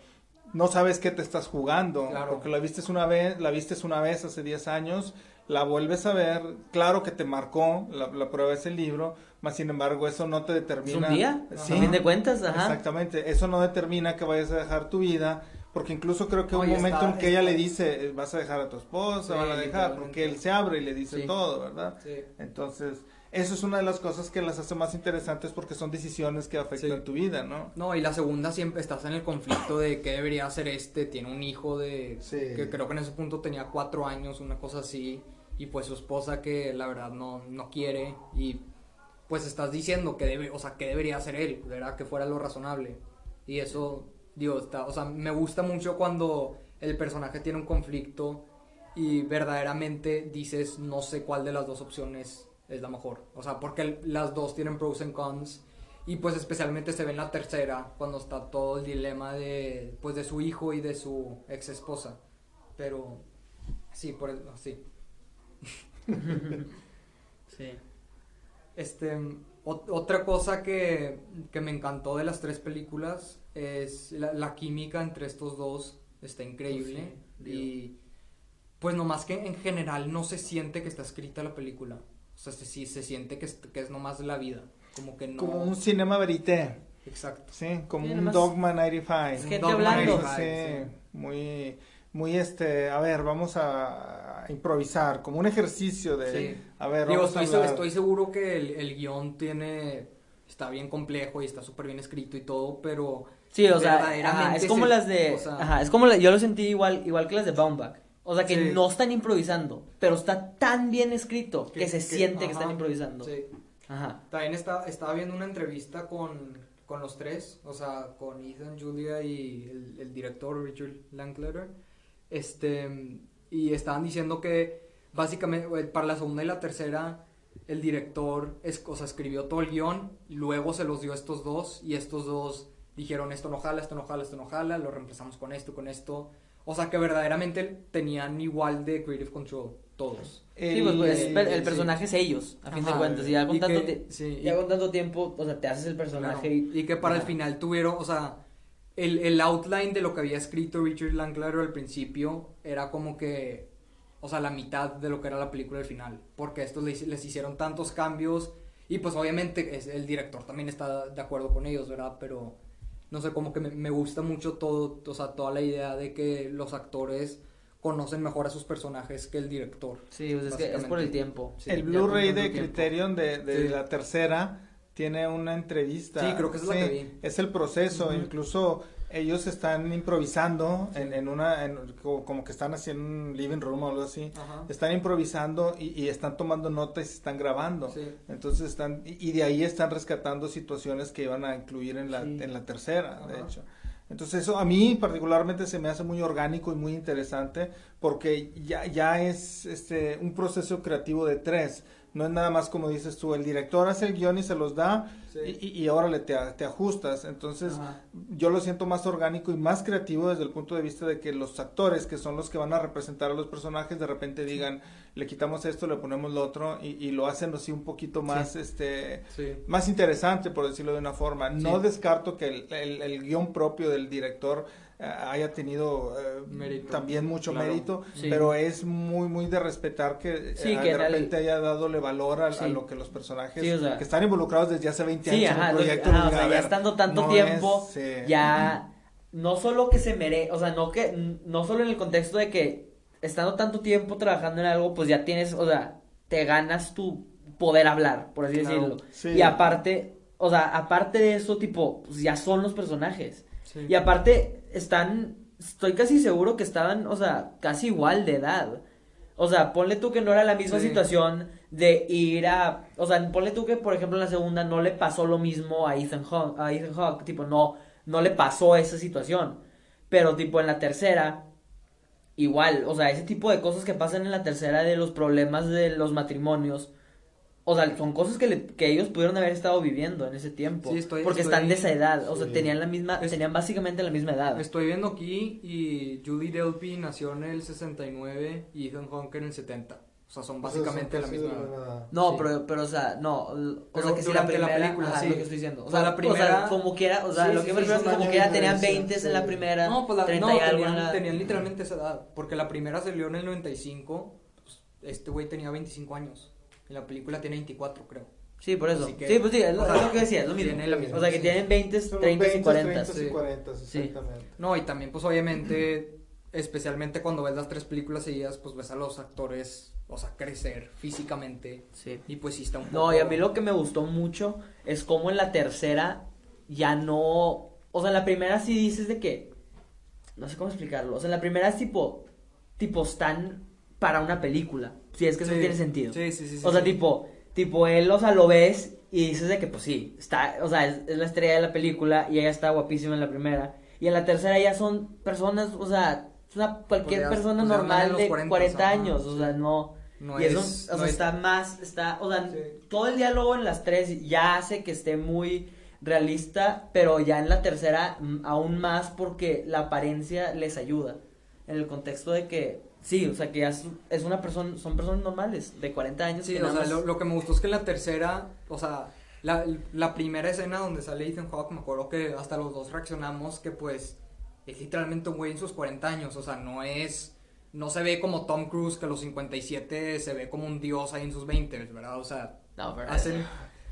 no sabes qué te estás jugando, claro. porque la viste una vez, la viste una vez hace diez años, la vuelves a ver, claro que te marcó, la, la prueba es el libro, más sin embargo eso no te determina. ¿Es un día? Sí. A fin de cuentas, ajá. Exactamente, eso no determina que vayas a dejar tu vida, porque incluso creo que un momento en que ella le dice, eh, vas a dejar a tu esposa, van a dejar, porque él se abre y le dice todo, ¿verdad? Entonces, eso es una de las cosas que las hace más interesantes porque son decisiones que afectan tu vida, ¿no? No, y la segunda siempre estás en el conflicto de qué debería hacer este, tiene un hijo de, que creo que en ese punto tenía cuatro años, una cosa así, y pues su esposa que la verdad no, no quiere, y pues estás diciendo que debe, o sea, que debería hacer él, ¿verdad? Que fuera lo razonable, y eso Digo, está, o sea, me gusta mucho cuando el personaje tiene un conflicto y verdaderamente dices no sé cuál de las dos opciones es la mejor. O sea, porque las dos tienen pros and cons y pues especialmente se ve en la tercera cuando está todo el dilema de pues de su hijo y de su ex esposa. Pero sí, por eso, sí. (laughs) sí. Este, otra cosa que, que me encantó de las tres películas es la, química entre estos dos está increíble y pues nomás que en general no se siente que está escrita la película. O sea, sí se, siente que es, que es nomás la vida. Como que no... Como un cinema verité. Exacto. Sí, como un Dogma 95. Es gente hablando. sí, muy, muy este, a ver, vamos a, improvisar, como un ejercicio de... A ver, Digo, estoy, estoy, seguro que el, el guion tiene, está bien complejo y está súper bien escrito y todo, pero Sí, o sea, es como las de, ajá, es como yo lo sentí igual, igual que las de Baumbach. O sea, que no están improvisando, pero está tan bien escrito que, se siente que están improvisando. Sí. Ajá. También está, estaba viendo una entrevista con, con los tres, o sea, con Ethan, Julia y el, director Richard Lankletter. Este, y estaban diciendo que básicamente eh, para la segunda y la tercera el director es, o sea, escribió todo el guion, luego se los dio a estos dos y estos dos dijeron esto no jala, esto no jala, esto no jala, lo reemplazamos con esto, con esto. O sea que verdaderamente tenían igual de creative control todos. Sí, pues, pues el, personaje es ellos, a fin de cuentas. Y ya con, tanto, con tanto tiempo, o sea, te haces el personaje. y, que para el final tuvieron, o sea, el, el outline de lo que había escrito Richard Linklater al principio era como que, o sea, la mitad de lo que era la película al final. Porque estos les, les hicieron tantos cambios. Y pues obviamente es, el director también está de acuerdo con ellos, ¿verdad? Pero no sé, como que me, gusta mucho todo, o sea, toda la idea de que los actores conocen mejor a sus personajes que el director. Sí, pues es que es por el tiempo. Sí, el Blu-ray de. Criterion de, de Sí. la tercera tiene una entrevista. Sí, creo que es la que vi. Es el proceso, incluso ellos están improvisando en, en una, en- como, que están haciendo un living room o algo así. Ajá. Están improvisando y, y están tomando notas y se están grabando. Sí. Entonces están, y de ahí están rescatando situaciones que iban a incluir en la, Sí. en la tercera, de hecho. Entonces eso a mí particularmente se me hace muy orgánico y muy interesante porque ya, ya es este, un proceso creativo de tres. No es nada más como dices tú, el director hace el guion y se los da Sí. y, y, y ahora le te, te ajustas. Entonces Ajá. yo lo siento más orgánico y más creativo desde el punto de vista de que los actores, que son los que van a representar a los personajes, de repente digan, le quitamos esto, le ponemos lo otro, y, y lo hacen así un poquito más, este, Sí. más interesante, por decirlo de una forma. No descarto que el, el- el guion propio del director haya tenido eh, también mucho Claro. mérito, Sí. pero es muy, muy de respetar que, eh, de el- repente haya dadole valor a, a lo que los personajes Sí, o sea- que están involucrados desde hace 20 Sí, años en lo- proyecto. ajá, o digan, sea, "A ya estando tanto no tiempo, es, sí". ya no solo que se merece, o sea, no que no solo en el contexto de que estando tanto tiempo trabajando en algo, pues ya tienes, o sea, te ganas tu poder hablar, por así Claro, decirlo. Y aparte, o sea, aparte de eso, tipo, pues ya son los personajes. Sí. Y aparte están, estoy casi seguro que estaban, o sea, casi igual de edad. O sea, ponle tú que no era la misma Sí. situación de ir a, o sea, ponle tú que por ejemplo en la segunda no le pasó lo mismo a Ethan Hawke, a Ethan Hawke, tipo no no le pasó esa situación. Pero tipo en la tercera igual, o sea, ese tipo de cosas que pasan en la tercera de los problemas de los matrimonios o sea, son cosas que, le- que ellos pudieron haber estado viviendo en ese tiempo. Sí, estoy- porque estoy- están de esa edad. O sea, sí. tenían la misma, Es- tenían básicamente la misma edad. Estoy viendo aquí y Julie Delpy nació en el 69 y Ethan Hawke en el 70. O sea, son básicamente la misma edad. No, Sí. pero, pero, o sea, no, o Pero sea, que si la durante la primera, película, ajá, sí. lo que estoy diciendo. O O sea, la O primera- sea, como quiera, o sea, Sí, lo sí, que sí, me refiero es que como quiera tenían diferencia, 20 en la sí. primera, No, pues la, 30 no, y algo en tenían, la... tenían literalmente esa edad. Porque la primera salió en el 95. pues, este güey tenía 25 años. Y la película tiene 24, creo. Sí, por eso. Que- sí, pues sí, es lo, o sea, es lo que decía, es lo mismo. tiene la misma, o sea, que sí. tienen 20, Son los 30 y 20, 40. 30 y sí. 40, Sí. exactamente. No, y también, pues obviamente, especialmente cuando ves las tres películas seguidas, pues ves a los actores, o sea, crecer físicamente. Sí. Y pues sí está un poco. No, y a mí lo que me gustó mucho es como en la tercera ya no... O sea, en la primera sí dices de que... No sé cómo explicarlo. O sea, en la primera es tipo... Tipo, están para una película. Si es que eso tiene sentido. Sí, sí, sí. sí, O sea, sí. tipo, tipo él, o sea, lo ves y dices de que, pues sí, está, o sea, es, es la estrella de la película y ella está guapísima en la primera. Y en la tercera ya son personas, o sea, es una, cualquier persona pues normal de 40, 40, ajá, años, o sea, no. No y eso, es- o sea, no es- está más, está, o sea, Sí. todo el diálogo en las tres ya hace que esté muy realista, pero ya en la tercera mm, aún más porque la apariencia les ayuda. En el contexto de que, sí, o sea, que ya es, es una persona, son personas normales de 40 años. Sí, que o sea, más- lo, lo que me gustó es que en la tercera, o sea, la, la primera escena donde sale Ethan Hawke, me acuerdo que hasta los dos reaccionamos que pues es literalmente un güey en sus 40 años, o sea, no es, no se ve como Tom Cruise que a los 57 se ve como un dios ahí en sus 20, ¿verdad? O sea, No, pero- hacen,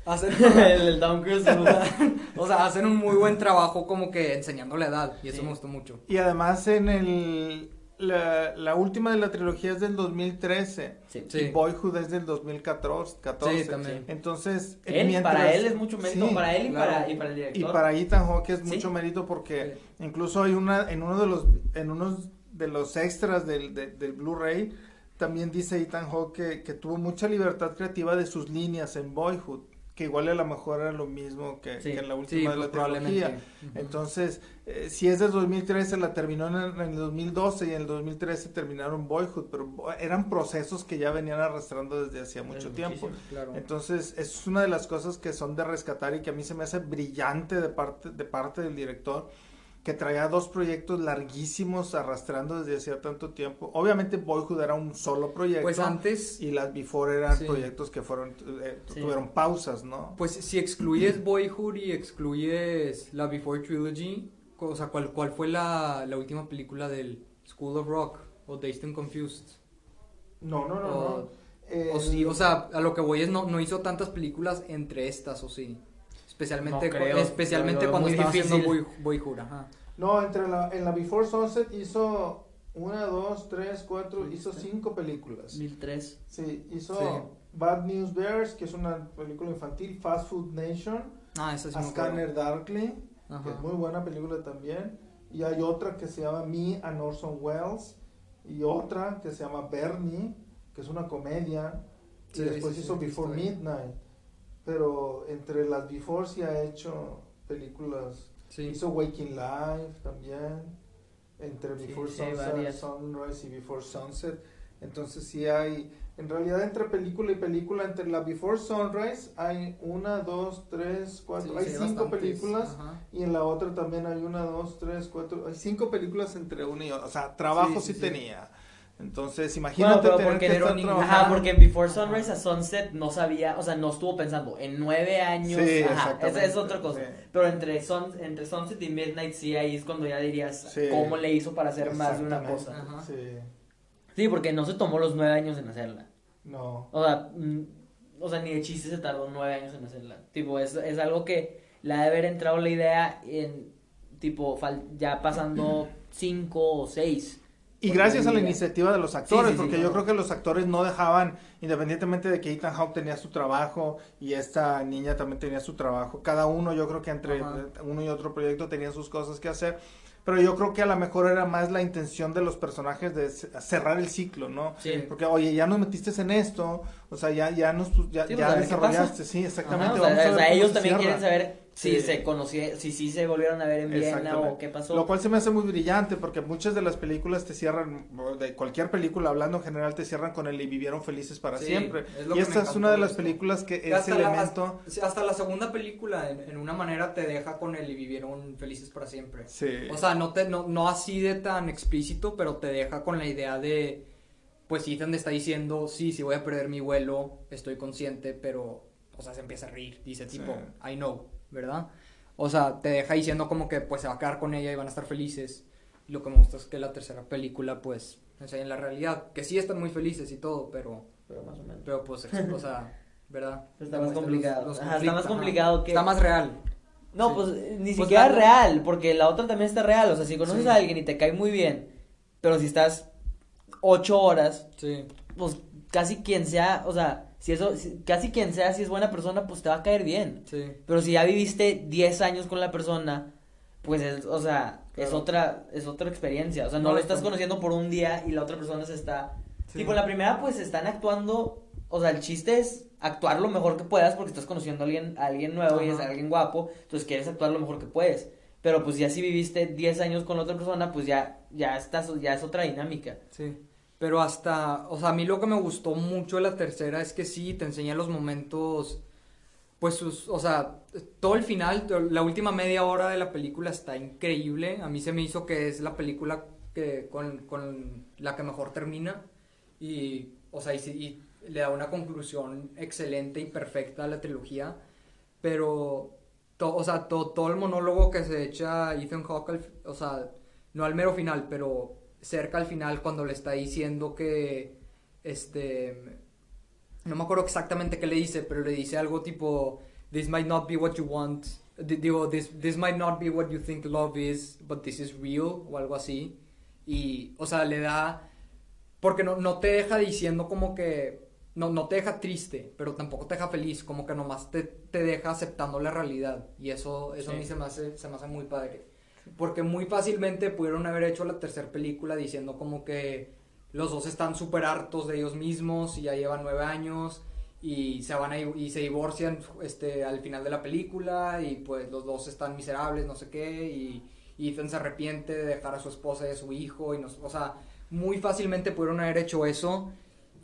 hacen, (laughs) el, el Tom Cruise. (laughs) o sea, hacen un muy buen trabajo como que enseñando la edad y eso Sí. me gustó mucho. Y además en el la, la última de la trilogía es del 2013 Sí. Sí. y Boyhood es del 2014. 14. Sí, también. Entonces, Él, mientras- para él es mucho mérito, Sí, para él y, claro. para, y para el y director. para Ethan Hawke es Sí. mucho mérito porque incluso hay una en uno de los en unos de los extras del, de- del Blu-ray también dice Ethan Hawke que, que tuvo mucha libertad creativa de sus líneas en Boyhood que igual a lo mejor era lo mismo que, Sí. que en la Sí, última de la trilogía entonces, eh, si es del 2013, la terminó en el, en el 2012 y en el 2013 terminaron Boyhood, pero eran procesos que ya venían arrastrando desde hacía mucho tiempo. Claro. Entonces, es una de las cosas que son de rescatar y que a mí se me hace brillante de parte, de parte del director, que traía dos proyectos larguísimos arrastrando desde hacía tanto tiempo. Obviamente Boyhood era un solo proyecto. Pues antes, Y las Before eran Sí. proyectos que fueron, eh, Sí. tuvieron pausas, ¿no? Pues si excluyes Boyhood y excluyes la Before Trilogy, o sea, ¿cuál, cuál fue la, la última película del School of Rock o Dazed and Confused? No, no, no, O- no. Eh, O sí, o sea, a lo que voy es no, no hizo tantas películas entre estas, o sí. Especialmente, No creo, especialmente cuando estaba haciendo difícil. Boy- Boyhood, ajá. No, entre la, en la Before Sunset hizo una, dos, tres, cuatro, hizo cinco películas. 2003. Sí, hizo Sí. Bad News Bears, que es una película infantil, Fast Food Nation, Ah, esa sí A me acuerdo. Scanner Darkly, que es muy buena película también. Y hay otra que se llama Me and Orson Welles. Y otra que se llama Bernie, que es una comedia. Sí, y después hizo Before. Midnight. Pero entre las Before sí ha hecho películas. Sí. Hizo Waking Life también. Entre Before sí, Sunset. Sunrise y Before Sunset. Entonces sí hay, en realidad entre película y película, entre la Before Sunrise hay una, dos, tres, cuatro, Sí, hay cinco bastantes. películas Ajá. y en la otra también hay una, dos, tres, cuatro, hay cinco películas entre una y otra, o sea, trabajo sí, Sí, sí, sí. tenía. Entonces, Bueno, imagínate pero tener porque que pero estar trabajando. Ajá, porque en Before Sunrise a Sunset no sabía, o sea, no estuvo pensando en nueve años. Sí, ajá, esa es otra cosa. sí. Pero entre, Sun, entre Sunset y Midnight, sí, ahí es cuando ya dirías Sí. cómo le hizo para hacer más de una cosa. Ajá. Sí, Sí, porque no se tomó los nueve años en hacerla. no. O sea, mm, o sea, ni de chiste se tardó nueve años en hacerla. Tipo, es, es algo que la de haber entrado la idea en, tipo, fal- ya pasando (clears throat) cinco o seis. Y gracias a la iniciativa de los actores, Sí, sí, sí, porque no. yo creo que los actores no dejaban, independientemente de que Ethan Hawke tenía su trabajo y esta niña también tenía su trabajo, cada uno yo creo que entre Ajá. uno y otro proyecto tenían sus cosas que hacer, pero yo creo que a lo mejor era más la intención de los personajes de ce- cerrar el ciclo, ¿no? Sí. Porque, oye, ya nos metiste en esto, o sea, ya, ya nos, ya, Sí, ya desarrollaste, sí, Ajá, exactamente. o sea, vamos a o ver sea, cómo ellos también cierra. quieren saber si Sí. se conocieron, si sí se volvieron a ver en Viena o qué pasó. Lo cual se me hace muy brillante porque muchas de las películas te cierran, de cualquier película hablando en general, te cierran con el y vivieron felices para Sí, siempre. es Y esta es una de las películas que ese la- elemento... hasta, la segunda película, en, en una manera, te deja con él y vivieron felices para siempre. Sí. O sea, no, te, no, no así de tan explícito, pero te deja con la idea de, pues Ethan te está diciendo, sí, sí voy a perder mi vuelo, estoy consciente, pero, o sea, se empieza a reír, dice Sí. tipo, I know, ¿verdad? O sea, te deja diciendo como que pues se va a quedar con ella y van a estar felices. Y lo que me gusta es que la tercera película, pues, enseña la realidad, que sí están muy felices y todo, pero, Pero más o menos. pero pues, o sea, (laughs) ¿verdad? Está más complicado. los Ajá, está más complicado que- Está más real. No, Sí. pues ni Pues siquiera la- real, porque la otra también está real. O sea, si conoces Sí. a alguien y te cae muy bien, pero si estás ocho horas, Sí. pues casi quien sea, o sea, si eso, si- casi quien sea, si es buena persona, pues te va a caer bien. Sí. Pero si ya viviste 10 años con la persona, pues es, o sea, es otra, es otra experiencia. O sea, no No, lo es estás conociendo por un día y la otra persona se está. Sí. Tipo, la primera, pues están actuando. O sea, el chiste es actuar lo mejor que puedas porque estás conociendo a alguien, a alguien nuevo y es alguien guapo. Entonces quieres actuar lo mejor que puedes. Pero pues ya si viviste 10 años con la otra persona, pues ya, ya estás, ya es otra dinámica. Sí. Pero hasta, o sea, a mí lo que me gustó mucho de la tercera es que sí, te enseña los momentos, pues, sus, o sea, todo el final, la última media hora de la película está increíble. A mí se me hizo que es la película que, con, con la que mejor termina. Y, o sea, y, le da una conclusión excelente y perfecta a la trilogía. Pero, to- o sea, to- todo el monólogo que se echa Ethan Hawke, o sea, no al mero final, pero cerca al final cuando le está diciendo que, este, no me acuerdo exactamente qué le dice, pero le dice algo tipo, this might not be what you want, di- digo, this, this might not be what you think love is, but this is real, o algo así. Y, o sea, le da, porque no, no te deja diciendo como que, no, no te deja triste, pero tampoco te deja feliz, como que nomás te, te deja aceptando la realidad. Y eso, eso a mí Sí. se me, hace, se me hace muy padre. Porque muy fácilmente pudieron haber hecho la tercera película diciendo como que los dos están súper hartos de ellos mismos y ya llevan nueve años y se van a, y se divorcian este al final de la película y pues los dos están miserables, no sé qué, y, y Ethan se arrepiente de dejar a su esposa y a su hijo, y no, o sea, muy fácilmente pudieron haber hecho eso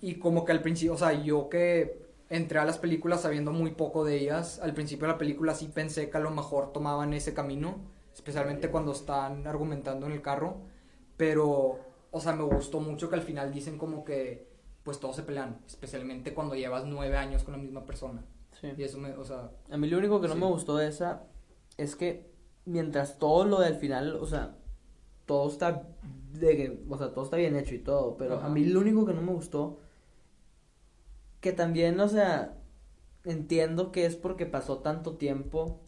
y como que al principio, o sea, yo que entré a las películas sabiendo muy poco de ellas, al principio de la película sí pensé que a lo mejor tomaban ese camino, especialmente cuando están argumentando en el carro, pero, o sea, me gustó mucho que al final dicen como que, pues todos se pelean, especialmente cuando llevas nueve años con la misma persona. Y eso me, o sea, A mí lo único que no Sí. me gustó de esa es que mientras todo lo del final, o sea, todo está de que, o sea, todo está bien hecho y todo, pero Ajá. a mí lo único que no me gustó que también, o sea, entiendo que es porque pasó tanto tiempo,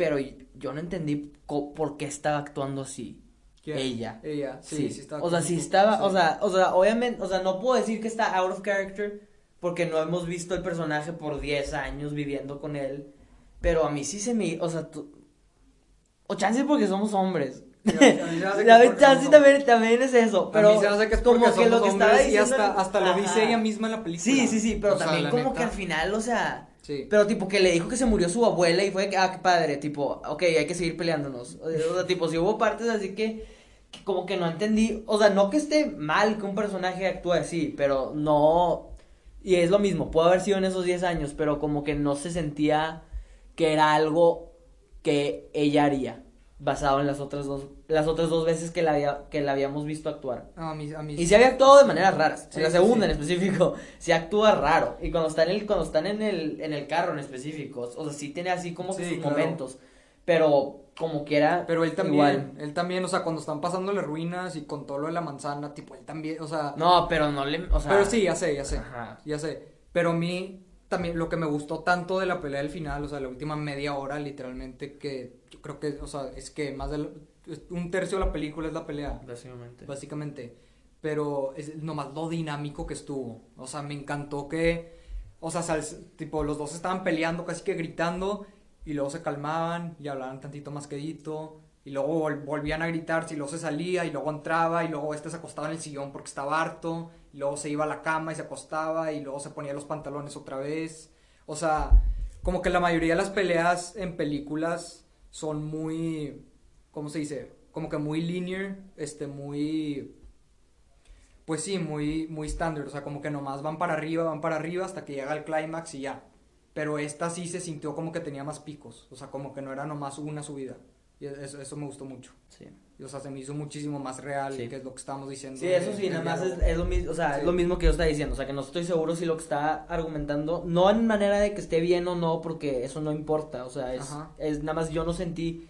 pero yo no entendí por qué estaba actuando así. ¿Quién? Ella. Ella, sí, sí, estaba O sea, sí estaba, sí. o sea, o sea, obviamente, o sea, no puedo decir que está out of character porque no hemos visto el personaje por 10 años viviendo con él, pero a mí sí se me, o sea, tú, o chance porque somos hombres. Sí, a mí (laughs) chance también, también es eso, pero a mí se me hace que es como que lo que estaba y hasta, lo dice ella misma en la película. Sí, sí, sí, pero O también como neta, que al final, o sea, Sí. pero tipo que le dijo que se murió su abuela y fue que, ah, qué padre, tipo, ok, hay que seguir peleándonos. O sea, tipo, si hubo partes así que, que como que no entendí, o sea, no que esté mal que un personaje actúe así, pero no, y es lo mismo, puede haber sido en esos 10 años, pero como que no se sentía que era algo que ella haría, basado en las otras dos, las otras dos veces que la, había, que la habíamos visto actuar. A mí, a mí Y se había actuado de maneras raras. Sí, en la segunda sí. en específico, (laughs) se actúa raro. Y cuando están en el, cuando están en el, en el carro en específico, o sea, sí tiene así como que Sí, sus claro. momentos. Pero como que era Pero él también, igual. él también, o sea, cuando están pasando las ruinas y con todo lo de la manzana, tipo, él también, o sea... No, pero no le, o sea, pero sí, ya sé, ya sé, Ajá. ya sé. Pero a mí también lo que me gustó tanto de la pelea del final, o sea, la última media hora, literalmente, que creo que, o sea, es que más de un tercio de la película es la pelea, Básicamente. básicamente. Pero es nomás lo dinámico que estuvo. O sea, me encantó que, o sea, sal- tipo, los dos estaban peleando, casi que gritando, y luego se calmaban y hablaban tantito más quedito. Y luego vol- volvían a gritar, y luego se salía, y luego entraba, y luego este se acostaba en el sillón porque estaba harto, y luego se iba a la cama y se acostaba, y luego se ponía los pantalones otra vez. O sea, como que la mayoría de las peleas en películas son muy, ¿cómo se dice? Como que muy linear, este, muy, pues sí, muy, muy estándar, o sea, como que nomás van para arriba, van para arriba hasta que llega el clímax y ya. Pero esta sí se sintió como que tenía más picos, o sea, como que no era nomás una subida. Y eso, eso me gustó mucho. Sí. O sea, se me hizo muchísimo más real, Sí. que es lo que estábamos diciendo. Sí, eso sí, nada más es, lo mismo, o sea, Sí. es lo mismo que yo estaba diciendo, o sea, que no estoy seguro si lo que está argumentando, no en manera de que esté bien o no, porque eso no importa, o sea, es, Ajá. es nada más yo no sentí,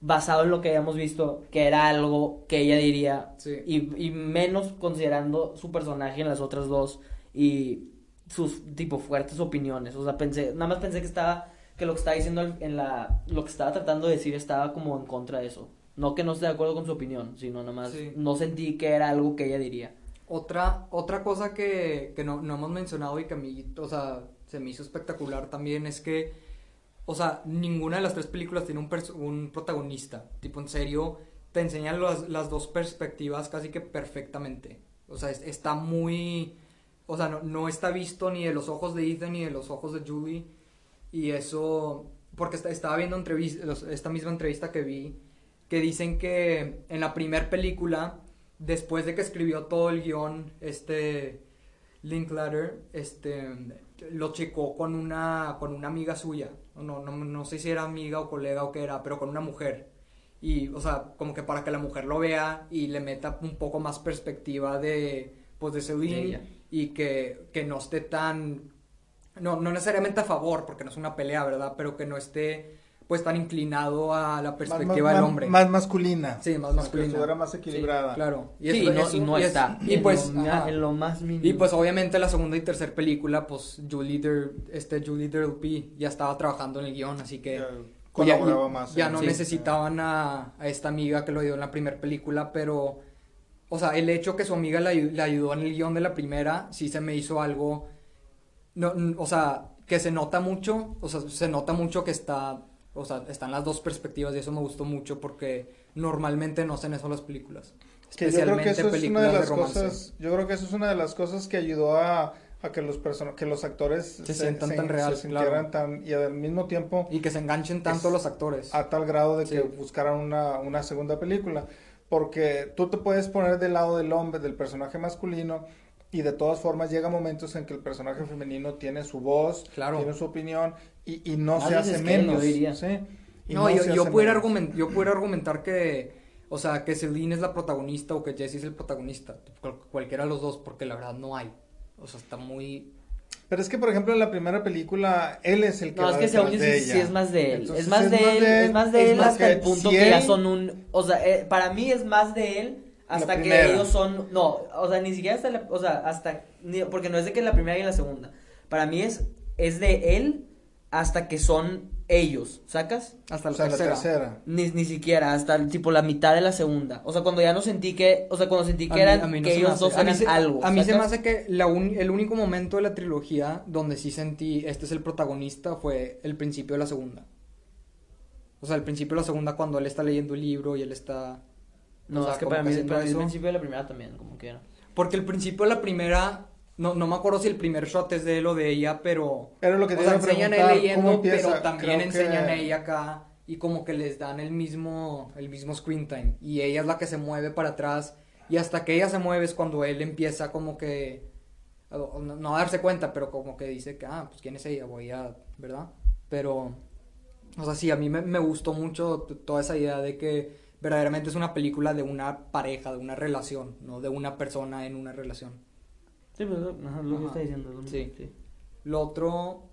basado en lo que habíamos visto, que era algo que ella diría, Sí. y, y menos considerando su personaje en las otras dos, y sus, tipo, fuertes opiniones, o sea, pensé, nada más pensé que estaba, que lo que estaba diciendo en la, lo que estaba tratando de decir estaba como en contra de eso. No que no esté de acuerdo con su opinión, sino nada más Sí. no sentí que era algo que ella diría. Otra, otra cosa que, que no, no hemos mencionado y que a mí, o sea, se me hizo espectacular también es que, o sea, ninguna de las tres películas tiene un, un protagonista. Tipo, en serio, te enseñan las, las dos perspectivas casi que perfectamente. O sea, es- está muy... O sea, no, no está visto ni de los ojos de Ethan ni de los ojos de Julie. Y eso... Porque está- estaba viendo entrevis- los- esta misma entrevista que vi, que dicen que en la primer película después de que escribió todo el guion, este Linklater, este lo checó con una con una amiga suya. No, no, no sé si era amiga o colega o qué era, pero con una mujer. Y, o sea, como que para que la mujer lo vea y le meta un poco más perspectiva de, pues, de Celine y que, que no esté tan, no, no necesariamente a favor, porque no es una pelea, ¿verdad? Pero que no esté, pues, tan inclinado a la perspectiva más, del hombre. Más masculina. Sí, más Que masculina. estuviera más equilibrada. Claro. sí, eso- no, eso- y no es- está. Y en pues, lo, en lo más mínimo. y pues obviamente la segunda y tercera película, pues Julie Der, este Julie Delpy ya estaba trabajando en el guion, así que Ya pues, ya, colaboraba más. ya no sí. necesitaban a, a esta amiga que lo ayudó en la primera película, pero, o sea, el hecho que su amiga le, ayu- le ayudó en el guion de la primera, sí se me hizo algo, no, o sea, que se nota mucho, o sea, se nota mucho que está, o sea, están las dos perspectivas y eso me gustó mucho porque normalmente no hacen eso las películas. Que yo creo que eso es una de películas las romance. cosas, yo creo que eso es una de las cosas que ayudó a, a que los person que los actores Se sientan tan real, se claro. tan y al mismo tiempo Y que se enganchen tanto los actores. a tal grado de que Sí. buscaran una, una segunda película. Porque tú te puedes poner del lado del hombre, del personaje masculino, y de todas formas llega momentos en que el personaje femenino tiene su voz, Claro. tiene su opinión, y, y no Más se hace él, yo menos. diría. ¿sí? Y no, yo, yo pudiera menos. argumentar, yo pudiera argumentar que, o sea, que Celine es la protagonista o que Jesse es el protagonista. Cual- cualquiera de los dos, porque la verdad no hay. O sea, está muy... Pero es que, por ejemplo, en la primera película, él es el que No, va es que según yo sí, es más de él. Entonces, es más de él, es más de es él más hasta que el punto si que ya él- son un... O sea, eh, para mí es más de él hasta que ellos son... No, o sea, ni siquiera hasta la... O sea, hasta... ni- porque no es de que en la primera y en la segunda. Para mí es, es de él hasta que son ellos, ¿sacas? Hasta O la la tercera. Ni, ni siquiera, hasta tipo la mitad de la segunda. O sea, cuando ya no sentí que, o sea, cuando sentí que mí- eran, a mí no que ellos hace- dos eran se- algo. A mí se me hace que la un- el único momento de la trilogía donde sí sentí este es el protagonista fue el principio de la segunda. O sea, el principio de la segunda cuando él está leyendo el libro y él está... No, o sea, es que para mí, para mí el principio de la primera también, como quiera. Porque el principio de la primera... No, no me acuerdo si el primer shot es de él o de ella, pero... Era lo que te o sea, enseñan a él leyendo, pero también Creo enseñan que- a ella acá y como que les dan el mismo, el mismo screen time. Y ella es la que se mueve para atrás y hasta que ella se mueve es cuando él empieza como que, no, no a darse cuenta, pero como que dice que, ah, pues quién es ella, voy a, ¿verdad? Pero, o sea, sí, a mí me, me gustó mucho toda esa idea de que verdaderamente es una película de una pareja, de una relación, no de una persona en una relación. Sí, pues, ajá, lo que está diciendo. lo- Sí. Lo otro,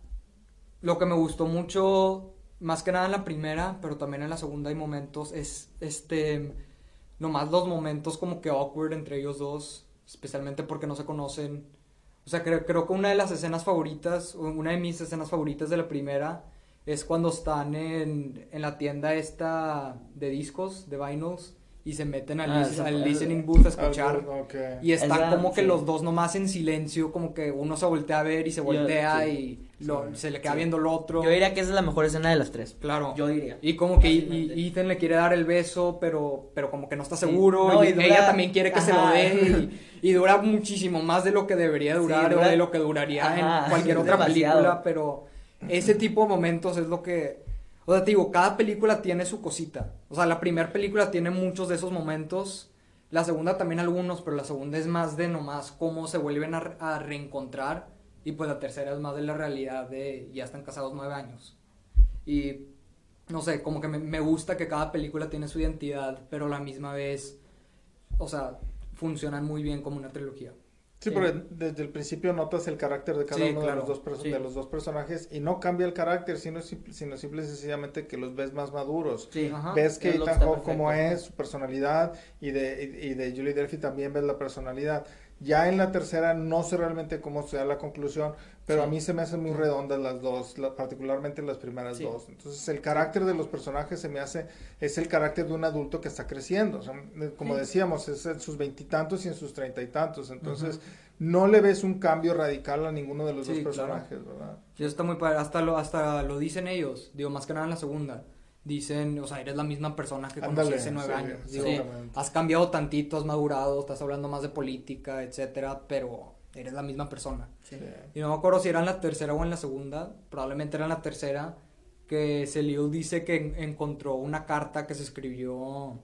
lo que me gustó mucho, más que nada en la primera, pero también en la segunda hay momentos, es este, nomás los momentos como que awkward entre ellos dos, especialmente porque no se conocen. O sea, creo, creo que una de las escenas favoritas, una de mis escenas favoritas de la primera, es cuando están en, en la tienda esta de discos, de vinyls, y se meten al, Ah, lis- al listening booth a escuchar. Ok. Y están Esa- como que sí. los dos nomás en silencio, como que uno se voltea a ver y se Yo- voltea sí. y lo- Sí. se le queda Sí. viendo el otro. Yo diría que esa es la mejor escena de las tres. Claro. Yo diría. Y como que y- y Ethan le quiere dar el beso, pero, pero como que no está Sí. seguro. No, y y dura- ella también quiere que se lo dé. Y, (laughs) y dura muchísimo más de lo que debería durar dura- o de lo que duraría Ajá, en cualquier (laughs) otra demasiado. película. Pero ese tipo de momentos es lo que... O sea, te digo, cada película tiene su cosita. O sea, la primera película tiene muchos de esos momentos. La segunda también algunos, pero la segunda es más de nomás cómo se vuelven a, re- a reencontrar. Y pues la tercera es más de la realidad de ya están casados nueve años. Y no sé, como que me, me gusta que cada película tiene su identidad, pero a la misma vez, o sea, funcionan muy bien como una trilogía. Sí, Sí. porque desde el principio notas el carácter de cada Sí, uno claro, de, los dos sí. de los dos personajes y no cambia el carácter, sino, simple, sino simple y sencillamente que los ves más maduros. Ajá. Ves que Ethan Hawke como es, su personalidad, y de, y, y de Julie Delphi también ves la personalidad. Ya en la tercera no sé realmente cómo sea la conclusión, pero Sí. a mí se me hacen muy redondas las dos, la- particularmente las primeras Sí. dos. Entonces el carácter de los personajes se me hace, es el carácter de un adulto que está creciendo. O sea, como Sí. decíamos, es en sus veintitantos y, en sus treinta y tantos. Entonces no le ves un cambio radical a ninguno de los dos claro. personajes, ¿verdad? Y eso está muy padre, hasta lo, hasta lo dicen ellos, digo, más que nada en la segunda. Dicen, o sea, eres la misma persona que conocí Ándale, hace nueve sí, años. sí, Digo, has cambiado tantito, has madurado, estás hablando más de política, etcétera, pero eres la misma persona. Sí. Y no me acuerdo si era en la tercera o en la segunda, probablemente era en la tercera, que Celio dice que en- encontró una carta que se escribió,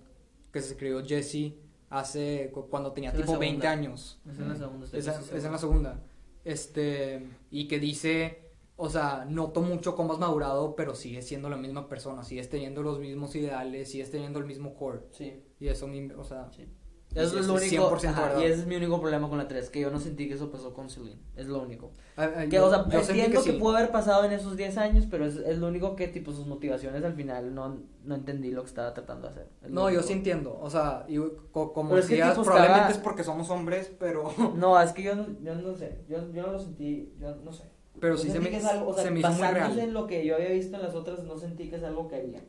que se escribió Jesse hace, cu- cuando tenía tipo 20 segunda. años. Es en la segunda. estoy Esa- casi es en la segunda. Este, y que dice, o sea, noto mucho cómo has madurado, pero sigues siendo la misma persona, sigues teniendo los mismos ideales, sigues teniendo el mismo core. Sí. Y eso, o sea, Sí. Eso es lo único. 100% ajá, y ese es mi único problema con la 3, que yo no sentí que eso pasó con Celine. Es lo único. Que, yo- o sea, entiendo que, sí. pudo haber pasado en esos 10 años, pero es, es lo único que, tipo, sus motivaciones al final no, no entendí lo que estaba tratando de hacer. No, yo sí entiendo, o sea, y co- como Pero es que, decías, probablemente estaba- es porque somos hombres, pero, (laughs) No, es que yo, yo no sé. Yo, yo no lo sentí. Yo no sé. Pero sí se me, algo, o sea, se me hizo muy real. en lo que yo había visto en las otras, no sentí que es algo que haría.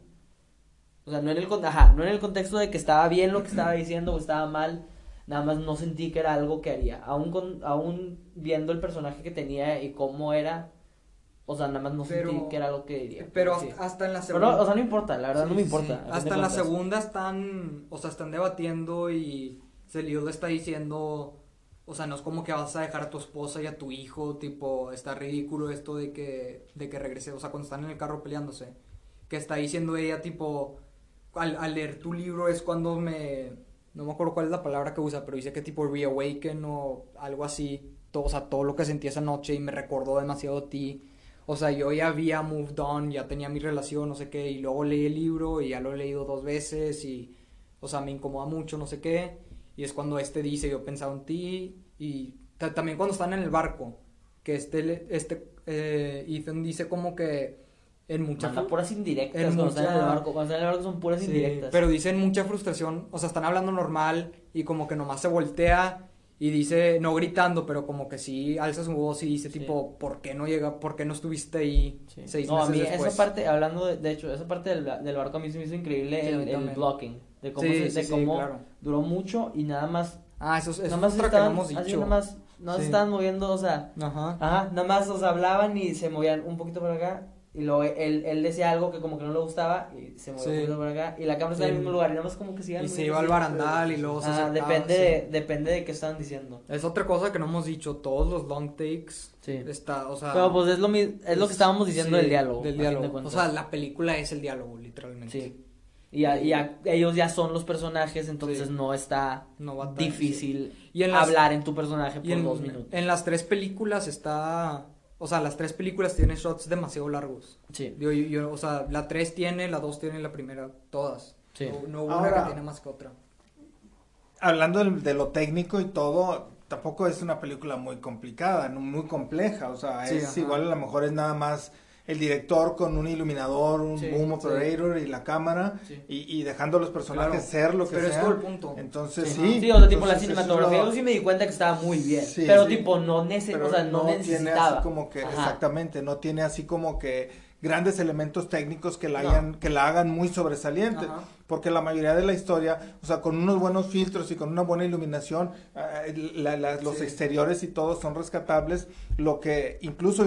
O sea, no en el, con- ajá, no en el contexto de que estaba bien lo que estaba diciendo o estaba mal, nada más no sentí que era algo que haría. Aún, con, aún viendo el personaje que tenía y cómo era, o sea, nada más no Pero- sentí que era algo que diría. Pero sí. hasta, en la Pero segunda... no, o sea, no importa, la verdad Sí, no me importa. sí. Hasta en la segunda están, o sea, están debatiendo y Celio le está diciendo, o sea, no es como que vas a dejar a tu esposa y a tu hijo, tipo, está ridículo esto de que, de que regrese, o sea, cuando están en el carro peleándose, que está diciendo ella, tipo, al, al leer tu libro es cuando me, no me acuerdo cuál es la palabra que usa, pero dice que tipo reawaken o algo así, todo, o sea, todo lo que sentí esa noche y me recordó demasiado a ti. O sea, yo ya había moved on, ya tenía mi relación, no sé qué, y luego leí el libro y ya lo he leído dos veces y, o sea, me incomoda mucho, no sé qué. Y es cuando este dice, yo he pensado en ti. Y ta- también cuando están en el barco, que este, este eh, Ethan dice como que en mucha... Manda puras indirectas en cuando están en el barco. Cuando están en el barco son puras Sí, indirectas. pero dicen mucha frustración, o sea, están hablando normal y como que nomás se voltea Y dice, no gritando, pero como que sí alza su voz y dice, Sí. tipo, ¿por qué no llega, por qué no estuviste ahí Sí. seis no, a meses mí después? esa parte, hablando de, de hecho, esa parte del, del barco a mí se me hizo increíble a el, el blocking, de cómo, Sí, se- de cómo claro. duró mucho y nada más, Ah, eso, es- eso es otra que no estaban, hemos así dicho. nada más, no se Sí. estaban moviendo, o sea, Ajá. ajá, nada más, o sea, hablaban y se movían un poquito para acá y luego él, él decía algo que como que no le gustaba y se movía Sí. un poquito para acá y la cámara está en el mismo lugar y nada más como que sigan Y se iba al así. barandal y luego se sentaba, depende, sí. de, depende de qué estaban diciendo. Es otra cosa que no hemos dicho, todos los long takes Sí. está, o sea, Pero pues es lo, mi- es lo que estábamos diciendo del diálogo. del diálogo. O sea, la película es el diálogo, literalmente. Sí. Y ya, y ya- ellos ya son los personajes, entonces Sí. no está No va tan- difícil sí. Y en las- hablar en tu personaje por en, dos minutos. en las tres películas está, o sea, las tres películas tienen shots demasiado largos. Sí, Digo, yo, yo- o sea, la 3 tiene, la 2 tiene, la primera, todas. sí. No, no hubo una Ahora- que tiene más que otra. hablando de, de lo técnico y todo, tampoco es una película muy complicada, muy compleja, o sea, Sí, es ajá. igual a lo mejor es nada más el director con un iluminador, un Sí, boom sí. operator y la cámara Sí. y, y dejando a los personajes Claro, ser lo que Pero es sean. todo el punto. Entonces Sí. sí. Sí, o sea, tipo la es cinematografía, lo- yo sí me di cuenta que estaba muy bien. Sí, pero sí. tipo, no, nece pero o sea, no, tiene necesitaba. así como que Ajá. exactamente no tiene así como que grandes elementos técnicos que la No. hayan que la hagan muy sobresaliente Ajá. porque la mayoría de la historia o sea con unos buenos filtros y con una buena iluminación eh, la- la- los Sí. exteriores y todo son rescatables lo que incluso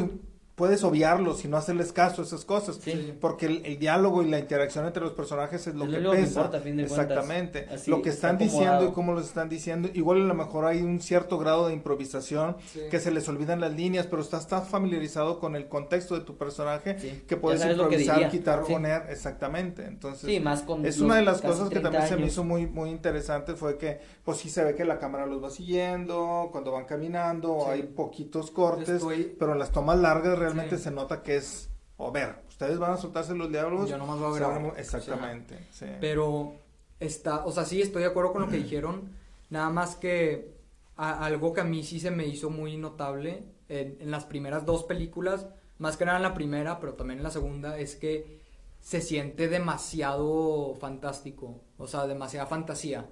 puedes obviarlos y no hacerles caso a esas cosas Sí. porque el, el diálogo y la interacción entre los personajes es lo Es que lo que pesa importa, a fin de cuentas. exactamente Así, lo que está están diciendo y cómo lo están diciendo igual a lo mejor hay un cierto grado de improvisación Sí. que se les olvidan las líneas, pero estás tan familiarizado con el contexto de tu personaje Sí. que puedes improvisar, quitar, Sí. poner, exactamente. Entonces, Sí, más con es una de las cosas que 30 también se me años. hizo muy muy interesante fue que pues sí se ve que la cámara los va siguiendo cuando van caminando, Sí. hay poquitos cortes, Estoy- pero en las tomas largas realmente Sí. se nota que es o ver, ustedes van a soltarse los diálogos. Yo nomás voy a grabar. Exactamente. sí. Pero está, o sea, sí estoy de acuerdo con lo que (clears throat) dijeron, nada más que a- algo que a mí sí se me hizo muy notable en, en las primeras dos películas, más que nada en la primera, pero también en la segunda, es que se siente demasiado fantástico, o sea, demasiada fantasía,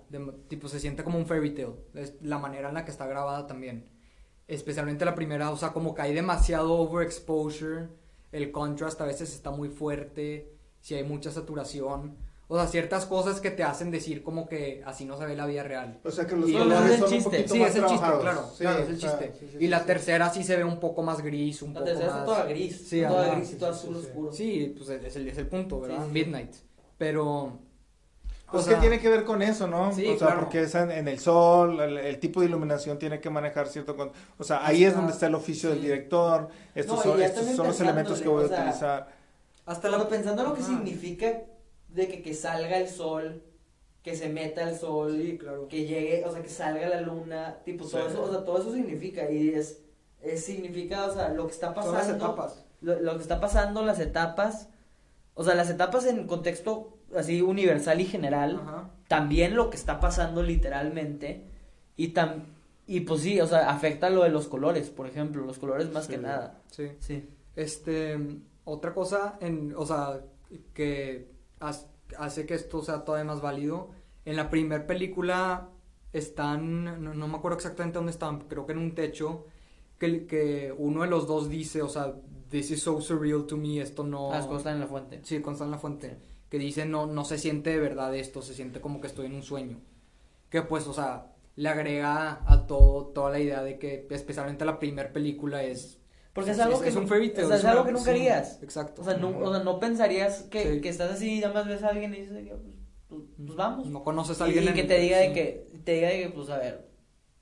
tipo se siente como un fairy tale, es la manera en la que está grabada también, especialmente la primera, o sea, como que hay demasiado overexposure, el contrast a veces está muy fuerte, si hay mucha saturación, o sea, ciertas cosas que te hacen decir como que así no se ve la vida real. O sea que los colores ese es el son un chiste. poquito Sí, más es el chiste, claro, Sí, claro, es el o sea, chiste. sí, sí, y la sí. tercera sí se ve un poco más gris, un La poco tercera más... está toda gris. Sí, toda ajá. gris y todo azul sí. oscuro. Sí, pues es el, es el punto, ¿verdad? Sí, sí. Midnight. Pero... Pues o que tiene que ver con eso, ¿no? Sí, o sea, claro. porque es en, en el sol, el, el tipo de iluminación tiene que manejar cierto... con- O sea, ahí es donde está el oficio del director, estos No, son, estos los elementos que voy a pensándole, o sea, utilizar. Hasta la... pensando en lo que Ajá. significa de que, que salga el sol, que se meta el sol, Sí, claro. que llegue, o sea, que salga la luna, tipo, todo Sí. eso, o sea, todo eso significa, y es, es significa, o sea, lo que está Son pasando. las etapas. Lo, lo que está pasando, las etapas, o sea, las etapas en contexto así universal y general, Ajá. también lo que está pasando literalmente, y tam, y pues sí, o sea, afecta lo de los colores, por ejemplo, los colores más Sí. que nada. Sí. Sí. Este, otra cosa, en, o sea, que has- hace que esto sea todavía más válido, en la primera película están, no, no me acuerdo exactamente dónde están, creo que en un techo, que, que uno de los dos dice, o sea, this is so surreal to me, esto no... Las cosas están en la fuente. Sí, cuando está en la fuente. Sí. Que dice, no, no se siente de verdad esto, se siente como que estoy en un sueño. Que pues, o sea, le agrega a todo, toda la idea de que, especialmente la primera película, es... Porque es algo que es un fairy tale, o sea, es algo que nunca sí, harías. Exacto. O sea, no, o sea, no pensarías que, Sí. que estás así y nada más ves a alguien y dices, que, pues, pues, pues vamos. No conoces a Y- alguien y, en- que te diga de sí. que, te diga de que, pues, a ver,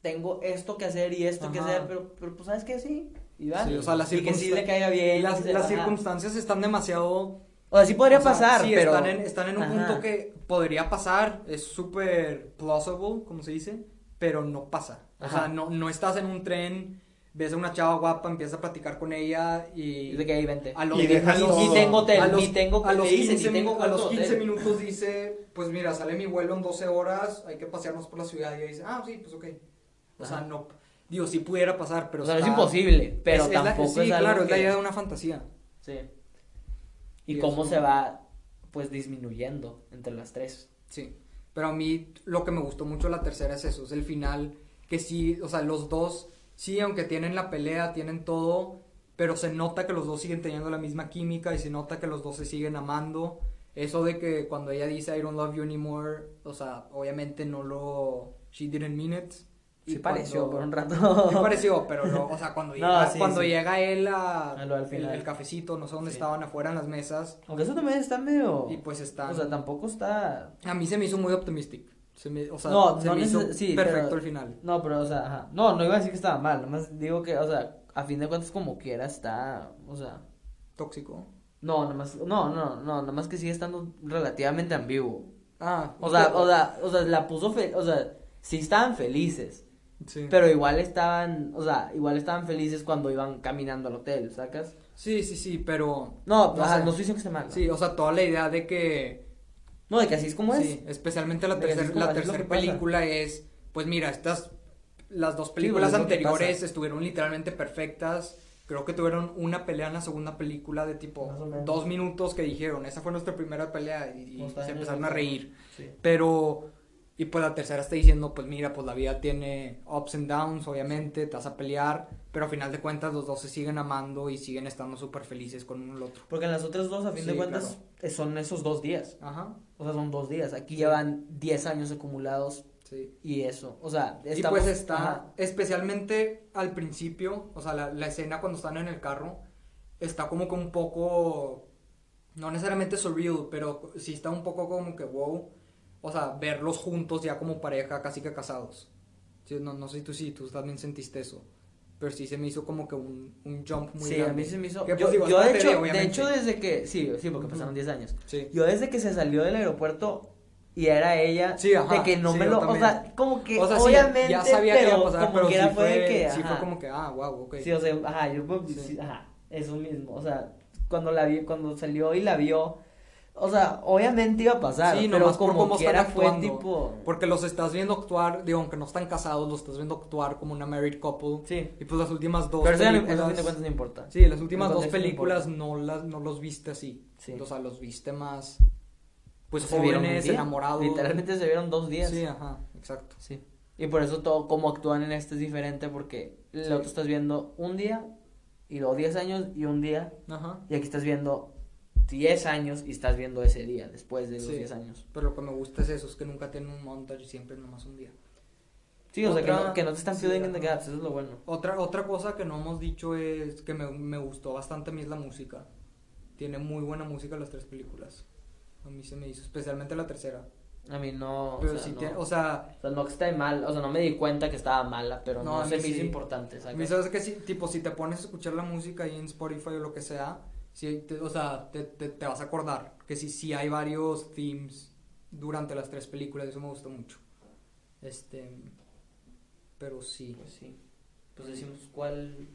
tengo esto que hacer y esto que Ajá. hacer, pero, pero pues, ¿sabes qué? Sí, y va. Sí, o sea, las y que sí le caiga bien. Las, y las circunstancias están demasiado... O sea, sí podría o sea, pasar, sí, pero... están en, están en un Ajá. punto que podría pasar, es súper plausible, como se dice, pero no pasa. O Ajá. sea, no, no estás en un tren, ves a una chava guapa, empiezas a platicar con ella y... Y de que ahí vente. A los, Y dejas los-. Ni tengo hotel, a los- ni tengo... a los, le dicen, 15, ni tengo a los cuarto 15 hotel. minutos (laughs) dice, pues mira, sale mi vuelo en 12 horas, hay que pasearnos por la ciudad. Y ella dice, ah, sí, pues ok. O sea, Ajá. no, digo, sí pudiera pasar, pero O sea, no es está- imposible, pero es- es la- tampoco sí, es algo claro, es la que- idea de una fantasía. Sí. Y Y cómo se va, pues, disminuyendo entre las tres. Sí, pero a mí lo que me gustó mucho la tercera es eso, es el final que sí, o sea, los dos, sí, aunque tienen la pelea, tienen todo, pero se nota que los dos siguen teniendo la misma química y se nota que los dos se siguen amando. Eso de que cuando ella dice I don't love you anymore, o sea, obviamente no lo. She didn't mean it. Sí Y pareció cuando- por un rato. Sí pareció, pero no, o sea, cuando (laughs) No, llega, sí, cuando sí. llega él a, A lo del el, final. el cafecito, no sé dónde Sí. estaban, afuera en las mesas, Aunque eso también está medio... y pues están... O sea, tampoco está... A mí se me hizo muy optimistic. Se me, o sea, No, se no me hizo sí, perfecto pero- el final. No, pero, o sea, ajá. No, no iba a decir que estaba mal. Nomás digo que, o sea, a fin de cuentas, como quiera, está... O sea... Tóxico. No, nomás... No, no, no. Nomás que sigue estando relativamente ambiguo. Ah, O sea, o sea, o sea, la puso... Fe... O sea, sí estaban felices. Sí. Pero igual estaban... O sea, igual estaban felices cuando iban caminando al hotel, ¿sacas? Sí, sí, sí, pero... No, No ajá, sé. no estoy diciendo que esté mal. ¿no? Sí, o sea, toda la idea de que... No, de que así es como es. Sí, especialmente la tercera la pasa. película es... Pues mira, estas... Las dos películas anteriores estuvieron literalmente perfectas. Creo que tuvieron una pelea en la segunda película de tipo o dos minutos que dijeron, esa fue nuestra primera pelea y, y se empezaron a reír. Sí. Pero, y pues la tercera está diciendo, pues mira, pues la vida tiene ups and downs, obviamente, te vas a pelear, pero a final de cuentas los dos se siguen amando y siguen estando súper felices con uno el otro. Porque en las otras dos, a fin de cuentas, eh, son esos dos días. Ajá, O sea, son dos días. Aquí llevan 10 años acumulados sí. y eso. O sea, Y estamos- pues está, ajá. especialmente al principio, o sea, la, la escena cuando están en el carro, está como que un poco, no necesariamente surreal, pero sí está un poco como que wow, o sea, verlos juntos ya como pareja, casi que casados. Sí, no, no sé si tú sí, tú también sentiste eso, pero sí se me hizo como que un, un jump muy Sí, grande. a mí se me hizo. Que, yo, pues, digo, yo de, hecho, de hecho, desde que. Sí, sí, porque pasaron 10 años. Sí. Yo desde que se salió del aeropuerto y era ella. Sí, ajá, de que no sí, me lo. O sea, como que. O sea, sí, obviamente. ya sabía pero que iba a pasar, como pero que sí era fue, de que. sí fue como que, ah, wow, ok. Sí, o sea, ajá, yo pues, Sí. sí, ajá, eso mismo, o sea, cuando la vi, cuando salió y la vio, o sea, obviamente iba a pasar, Sí, pero como cómo están quiera fue actuando. tipo, Porque los estás viendo actuar, digo, aunque no están casados, los estás viendo actuar como una married couple. sí, Y pues las últimas dos pero películas. eso a fin de cuentas no importa. Sí, las últimas dos películas no, las, no los viste así. Sí. O sea, los viste más. Pues Se jóvenes, enamorados. Literalmente se vieron dos días. Sí, ajá, exacto. Sí. Y por eso todo como actúan en este es diferente porque Sí. otro estás viendo un día y luego 10 años y un día Ajá. y aquí estás viendo 10 años y estás viendo ese día después de los Sí. 10 años. Pero lo que me gusta es eso, es que nunca tienen un montage, siempre es nomás un día. Sí, o sea, que Otra- no, que no te están sí, filling in the gaps, eso es lo bueno. Otra, otra cosa que no hemos dicho es que me, me gustó bastante a mí es la música. Tiene muy buena música las tres películas. A mí se me hizo, especialmente la tercera. A mí no, Pero o sea, sí no. tiene- o sea, O sea, no que esté mal, o sea, no me di cuenta que estaba mala, pero No, no, a se me hizo sí. importante, A ¿sabes? mí sabes que si, tipo, si te pones a escuchar la música ahí en Spotify o lo que sea, sí, te- o sea, te, te, te vas a acordar que sí, sí hay varios themes durante las tres películas, eso me gustó mucho. Este, pero sí. Pues sí. Pues decimos cuál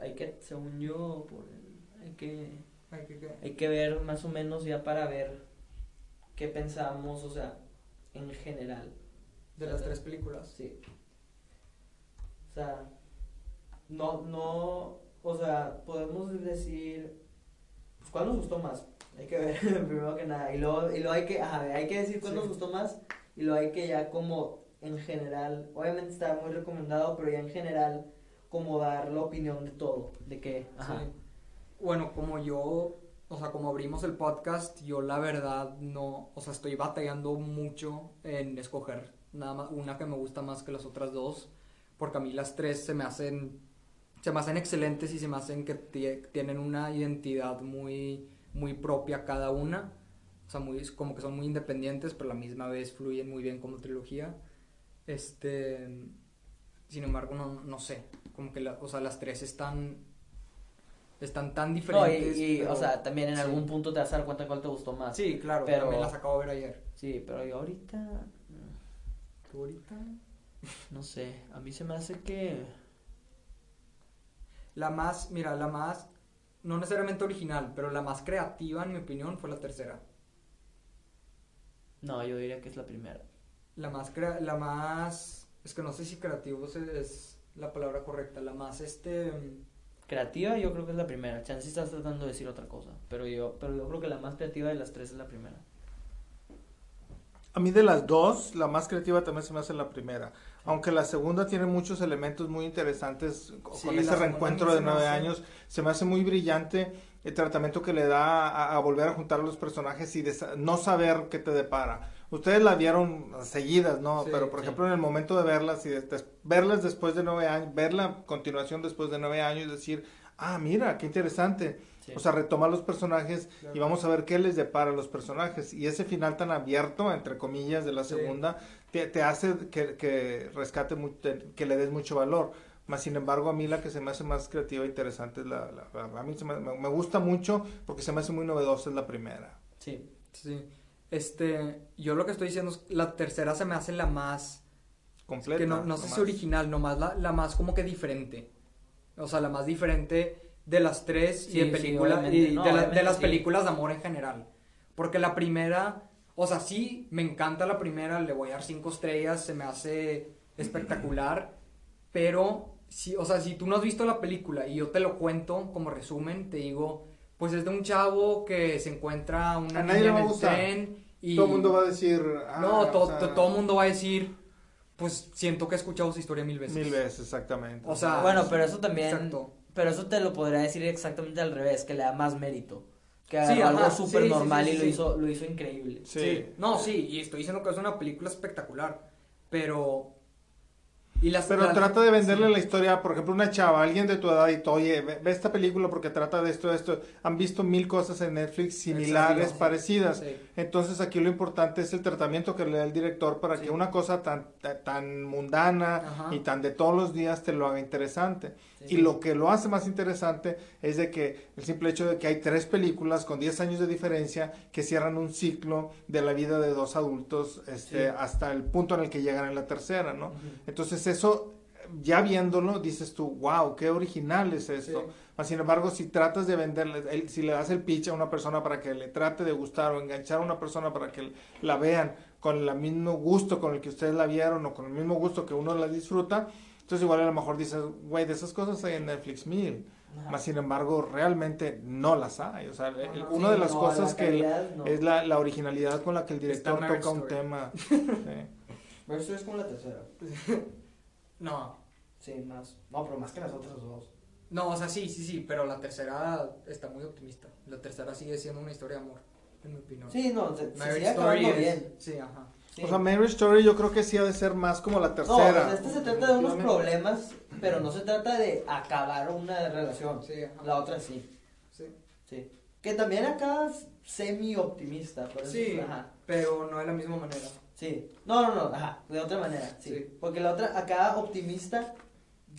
hay que, según yo, por el- hay que Ay, ¿qué- qué? hay que ver más o menos ya para ver qué pensamos, o sea, en general. De las tres películas. Sí. O sea, no, no, o sea, podemos decir, ¿cuál nos gustó más? Hay que ver, (laughs) primero que nada. Y luego, y luego hay que, ajá, hay que decir cuál Sí. nos gustó más. Y luego hay que ya como, en general, obviamente está muy recomendado, pero ya en general, como dar la opinión de todo. De que, ajá. Sí. Bueno, como yo, o sea, como abrimos el podcast, yo la verdad no, o sea, estoy batallando mucho en escoger nada más una que me gusta más que las otras dos, porque a mí las tres se me hacen, se me hacen excelentes y se me hacen que tie- tienen una identidad muy, muy propia cada una, o sea, muy, como que son muy independientes, pero a la misma vez fluyen muy bien como trilogía. Este, sin embargo, no, no sé, como que la- o sea, las tres están están tan No, y, diferentes. y, pero- o sea, también en sí. algún punto te vas a dar cuenta cuál te gustó más. Sí, claro, pero- también las acabo de ver ayer. Sí, pero yo ahorita, ¿Tú ahorita? no sé, a mí se me hace que... La más, mira, la más, no necesariamente original, pero la más creativa, en mi opinión, fue la tercera. No, yo diría que es la primera. La más, crea- la más, es que no sé si creativo es, es la palabra correcta, la más, este, Creativa yo creo que es la primera. Chance estás tratando de decir otra cosa. Pero yo, pero yo creo que la más creativa de las tres es la primera. A mí de las dos, la más creativa también se me hace la primera. Aunque la segunda tiene muchos elementos muy interesantes con ese reencuentro de nueve años, se me hace muy brillante el tratamiento que le da a, a volver a juntar a los personajes y no saber qué te depara. Ustedes la vieron seguidas, ¿no? Sí, Pero por sí. ejemplo en el momento de verlas y de- verlas después de nueve años, verla a continuación después de nueve años y decir, ah, mira, qué interesante. Sí. O sea, retomar los personajes Claro. y vamos a ver qué les depara a los personajes. Y ese final tan abierto, entre comillas, de la Sí. segunda, te, te hace que, que rescate, que le des mucho valor. Más sin embargo, a mí la que se me hace más creativa e interesante es la... la- la- a mí se me, gusta mucho porque se me hace muy novedosa es la primera. Sí. Sí. Este, yo lo que estoy diciendo es que la tercera se me hace la más, Completa. que no, no sé nomás. si original, nomás la, la más como que diferente. O sea, la más diferente de las tres Sí, y de película obviamente. y No, de, la- de obviamente las sí. películas de amor en general. Porque la primera, o sea, sí, me encanta la primera, le voy a dar cinco estrellas, se me hace espectacular, pero, si, o sea, si tú no has visto la película y yo te lo cuento como resumen, te digo, pues es de un chavo que se encuentra una A nadie niña le en va a el gustar. tren y... Todo el mundo va a decir... ah, No, to- o sea, to- todo el mundo va a decir, pues siento que he escuchado esa historia mil veces. Mil veces, exactamente. O sea, Bueno, pero eso también. Exacto. Pero eso te lo podría decir exactamente al revés, que le da más mérito. Que Sí, agarró algo súper sí, sí, normal sí, y lo sí. hizo, lo hizo increíble. Sí. Sí. No, sí, y estoy diciendo que es una película espectacular, pero... Y las, Pero la- trata de venderle sí. la historia, por ejemplo, una chava, alguien de tu edad y tú, oye, ve, ve esta película porque trata de esto, de esto. Han visto mil cosas en Netflix similares, Exacto. parecidas. Sí. Entonces aquí lo importante es el tratamiento que le da el director para Sí. que una cosa tan, ta- tan mundana Ajá. y tan de todos los días te lo haga interesante. Y lo que lo hace más interesante es de que el simple hecho de que hay tres películas con 10 años de diferencia que cierran un ciclo de la vida de dos adultos este, hasta el punto en el que llegan en la tercera, ¿no? Entonces eso, ya viéndolo, dices tú, wow, qué original es esto. Sí. Mas, sin embargo, si tratas de venderle, si le das el pitch a una persona para que le trate de gustar o enganchar a una persona para que la vean con el mismo gusto con el que ustedes la vieron o con el mismo gusto que uno la disfruta, entonces igual a lo mejor dices, güey, de esas cosas hay en Netflix mil. Ajá. Más sin embargo, realmente no las hay. O sea, el- una Sí, de las no, cosas la que no. es la, la originalidad con la que el director toca un Story. tema. (laughs) Sí. Versus es como la tercera. (laughs) No, Sí, más. No, pero más que las otras dos. no, o sea, sí, sí, sí, pero la tercera está muy optimista. La tercera sigue siendo una historia de amor, en mi opinión. Sí, no, se, se Marriage sigue Story acabando es- bien. Sí, ajá. Sí. O sea, Marriage Story yo creo que sí ha de ser más como la No, tercera. o sea, este se trata de unos problemas, pero no se trata de acabar una relación. Sí, ajá. La otra sí, Sí. sí. Que también acá es semi-optimista, por eso, Sí, ajá. pero no de la misma manera. Sí. No, no, no, ajá, de otra manera, sí. Sí. Porque la otra, acá optimista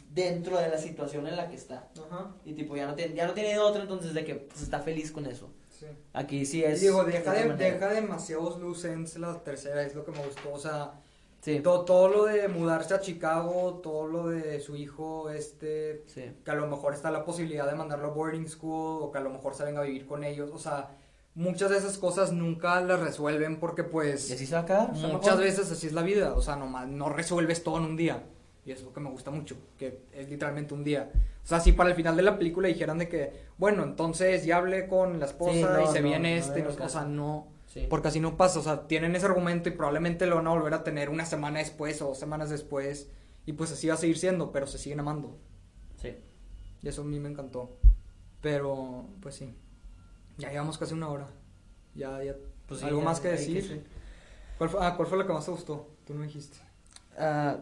dentro de la situación en la que está. Ajá. Y tipo, ya no tiene, ya no tiene otra, entonces de que pues, está feliz con eso. Sí. Aquí sí es. Digo, deja, de, deja demasiados loose ends la tercera, es lo que me gustó. O sea, Sí. todo, todo lo de mudarse a Chicago, todo lo de su hijo, este, Sí. que a lo mejor está la posibilidad de mandarlo a boarding school o que a lo mejor se venga a vivir con ellos. O sea, muchas de esas cosas nunca las resuelven porque Y pues así se va a quedar. muchas mejor. veces así es la vida. O sea, nomás no resuelves todo en un día. Y eso es lo que me gusta mucho, que es literalmente un día. O sea, si para el final de la película dijeran de que, bueno, entonces ya hablé con la esposa Sí, no, y se no, viene no este, y o sea, no, Sí. porque así no pasa, o sea, tienen ese argumento y probablemente lo van a volver a tener una semana después o dos semanas después y pues así va a seguir siendo, pero se siguen amando. Sí. Y eso a mí me encantó. Pero, pues sí, ya llevamos casi una hora. Ya, ya, Pues ¿algo más que decir? ¿Cuál fue, ah, ¿cuál fue la que más te gustó? Tú no dijiste. Ah,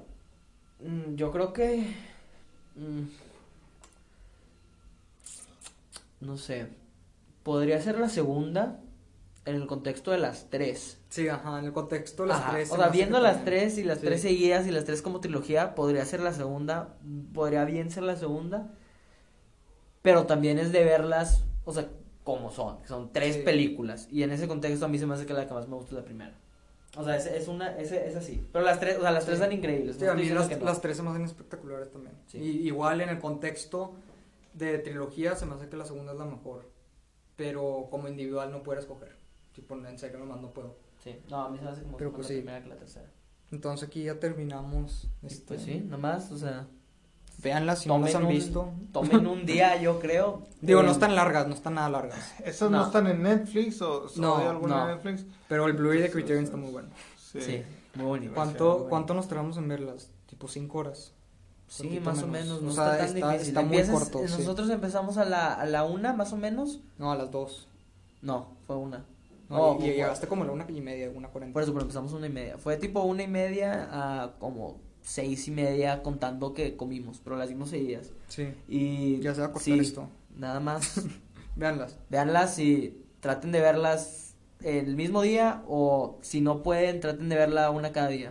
mm, yo creo que. mm, no sé. Podría ser la segunda en el contexto de las tres. Sí, ajá, en el contexto de las Ajá, tres. O se sea, viendo las también. tres y las Sí. tres seguidas y las tres como trilogía, podría ser la segunda. Podría bien ser la segunda. Pero también es de verlas, o sea, como son. Son tres Sí. películas. Y en ese contexto a mí se me hace que la que más me gusta es la primera. O sea, es, es una, es, es así. Pero las tres, o sea, las tres Sí. dan increíbles. Sí, a mí las, no. las tres se me hacen espectaculares también. Y, igual en el contexto de trilogía se me hace que la segunda es la mejor. Pero como individual no puedo escoger. Tipo, en serio nomás no puedo. Sí, no, a mí se me hace como Pero pues la primera que la tercera. Entonces aquí ya terminamos. Este, Pues sí, nomás, o sea, Véanlas si no las han un, visto. Tomen un día, (laughs) yo creo. Digo, no Eh, están largas, no están nada largas. ¿Esas no. No. están en Netflix o, o No, hay alguna no. en Netflix? Pero el Blu-ray de Criterion está muy bueno. Sí, muy bonito. ¿Cuánto, ¿Cuánto nos tardamos en verlas? Tipo 5 horas. Sí, más o menos. O no sea, está tan está- difícil. está muy Empiezas- corto, sí. Nosotros empezamos a la, a la una, más o menos. No, a las 2. No, fue una. No, No, y, llegaste como a la una y media, una cuarenta. Por eso, pero empezamos una y media. Fue tipo una y media a como seis y media contando que comimos, pero las dimos seguidas. Sí. Y Ya se va a cortar sí, esto. Nada más. (laughs) Veanlas. Veanlas y traten de verlas el mismo día o si no pueden, traten de verla una cada día.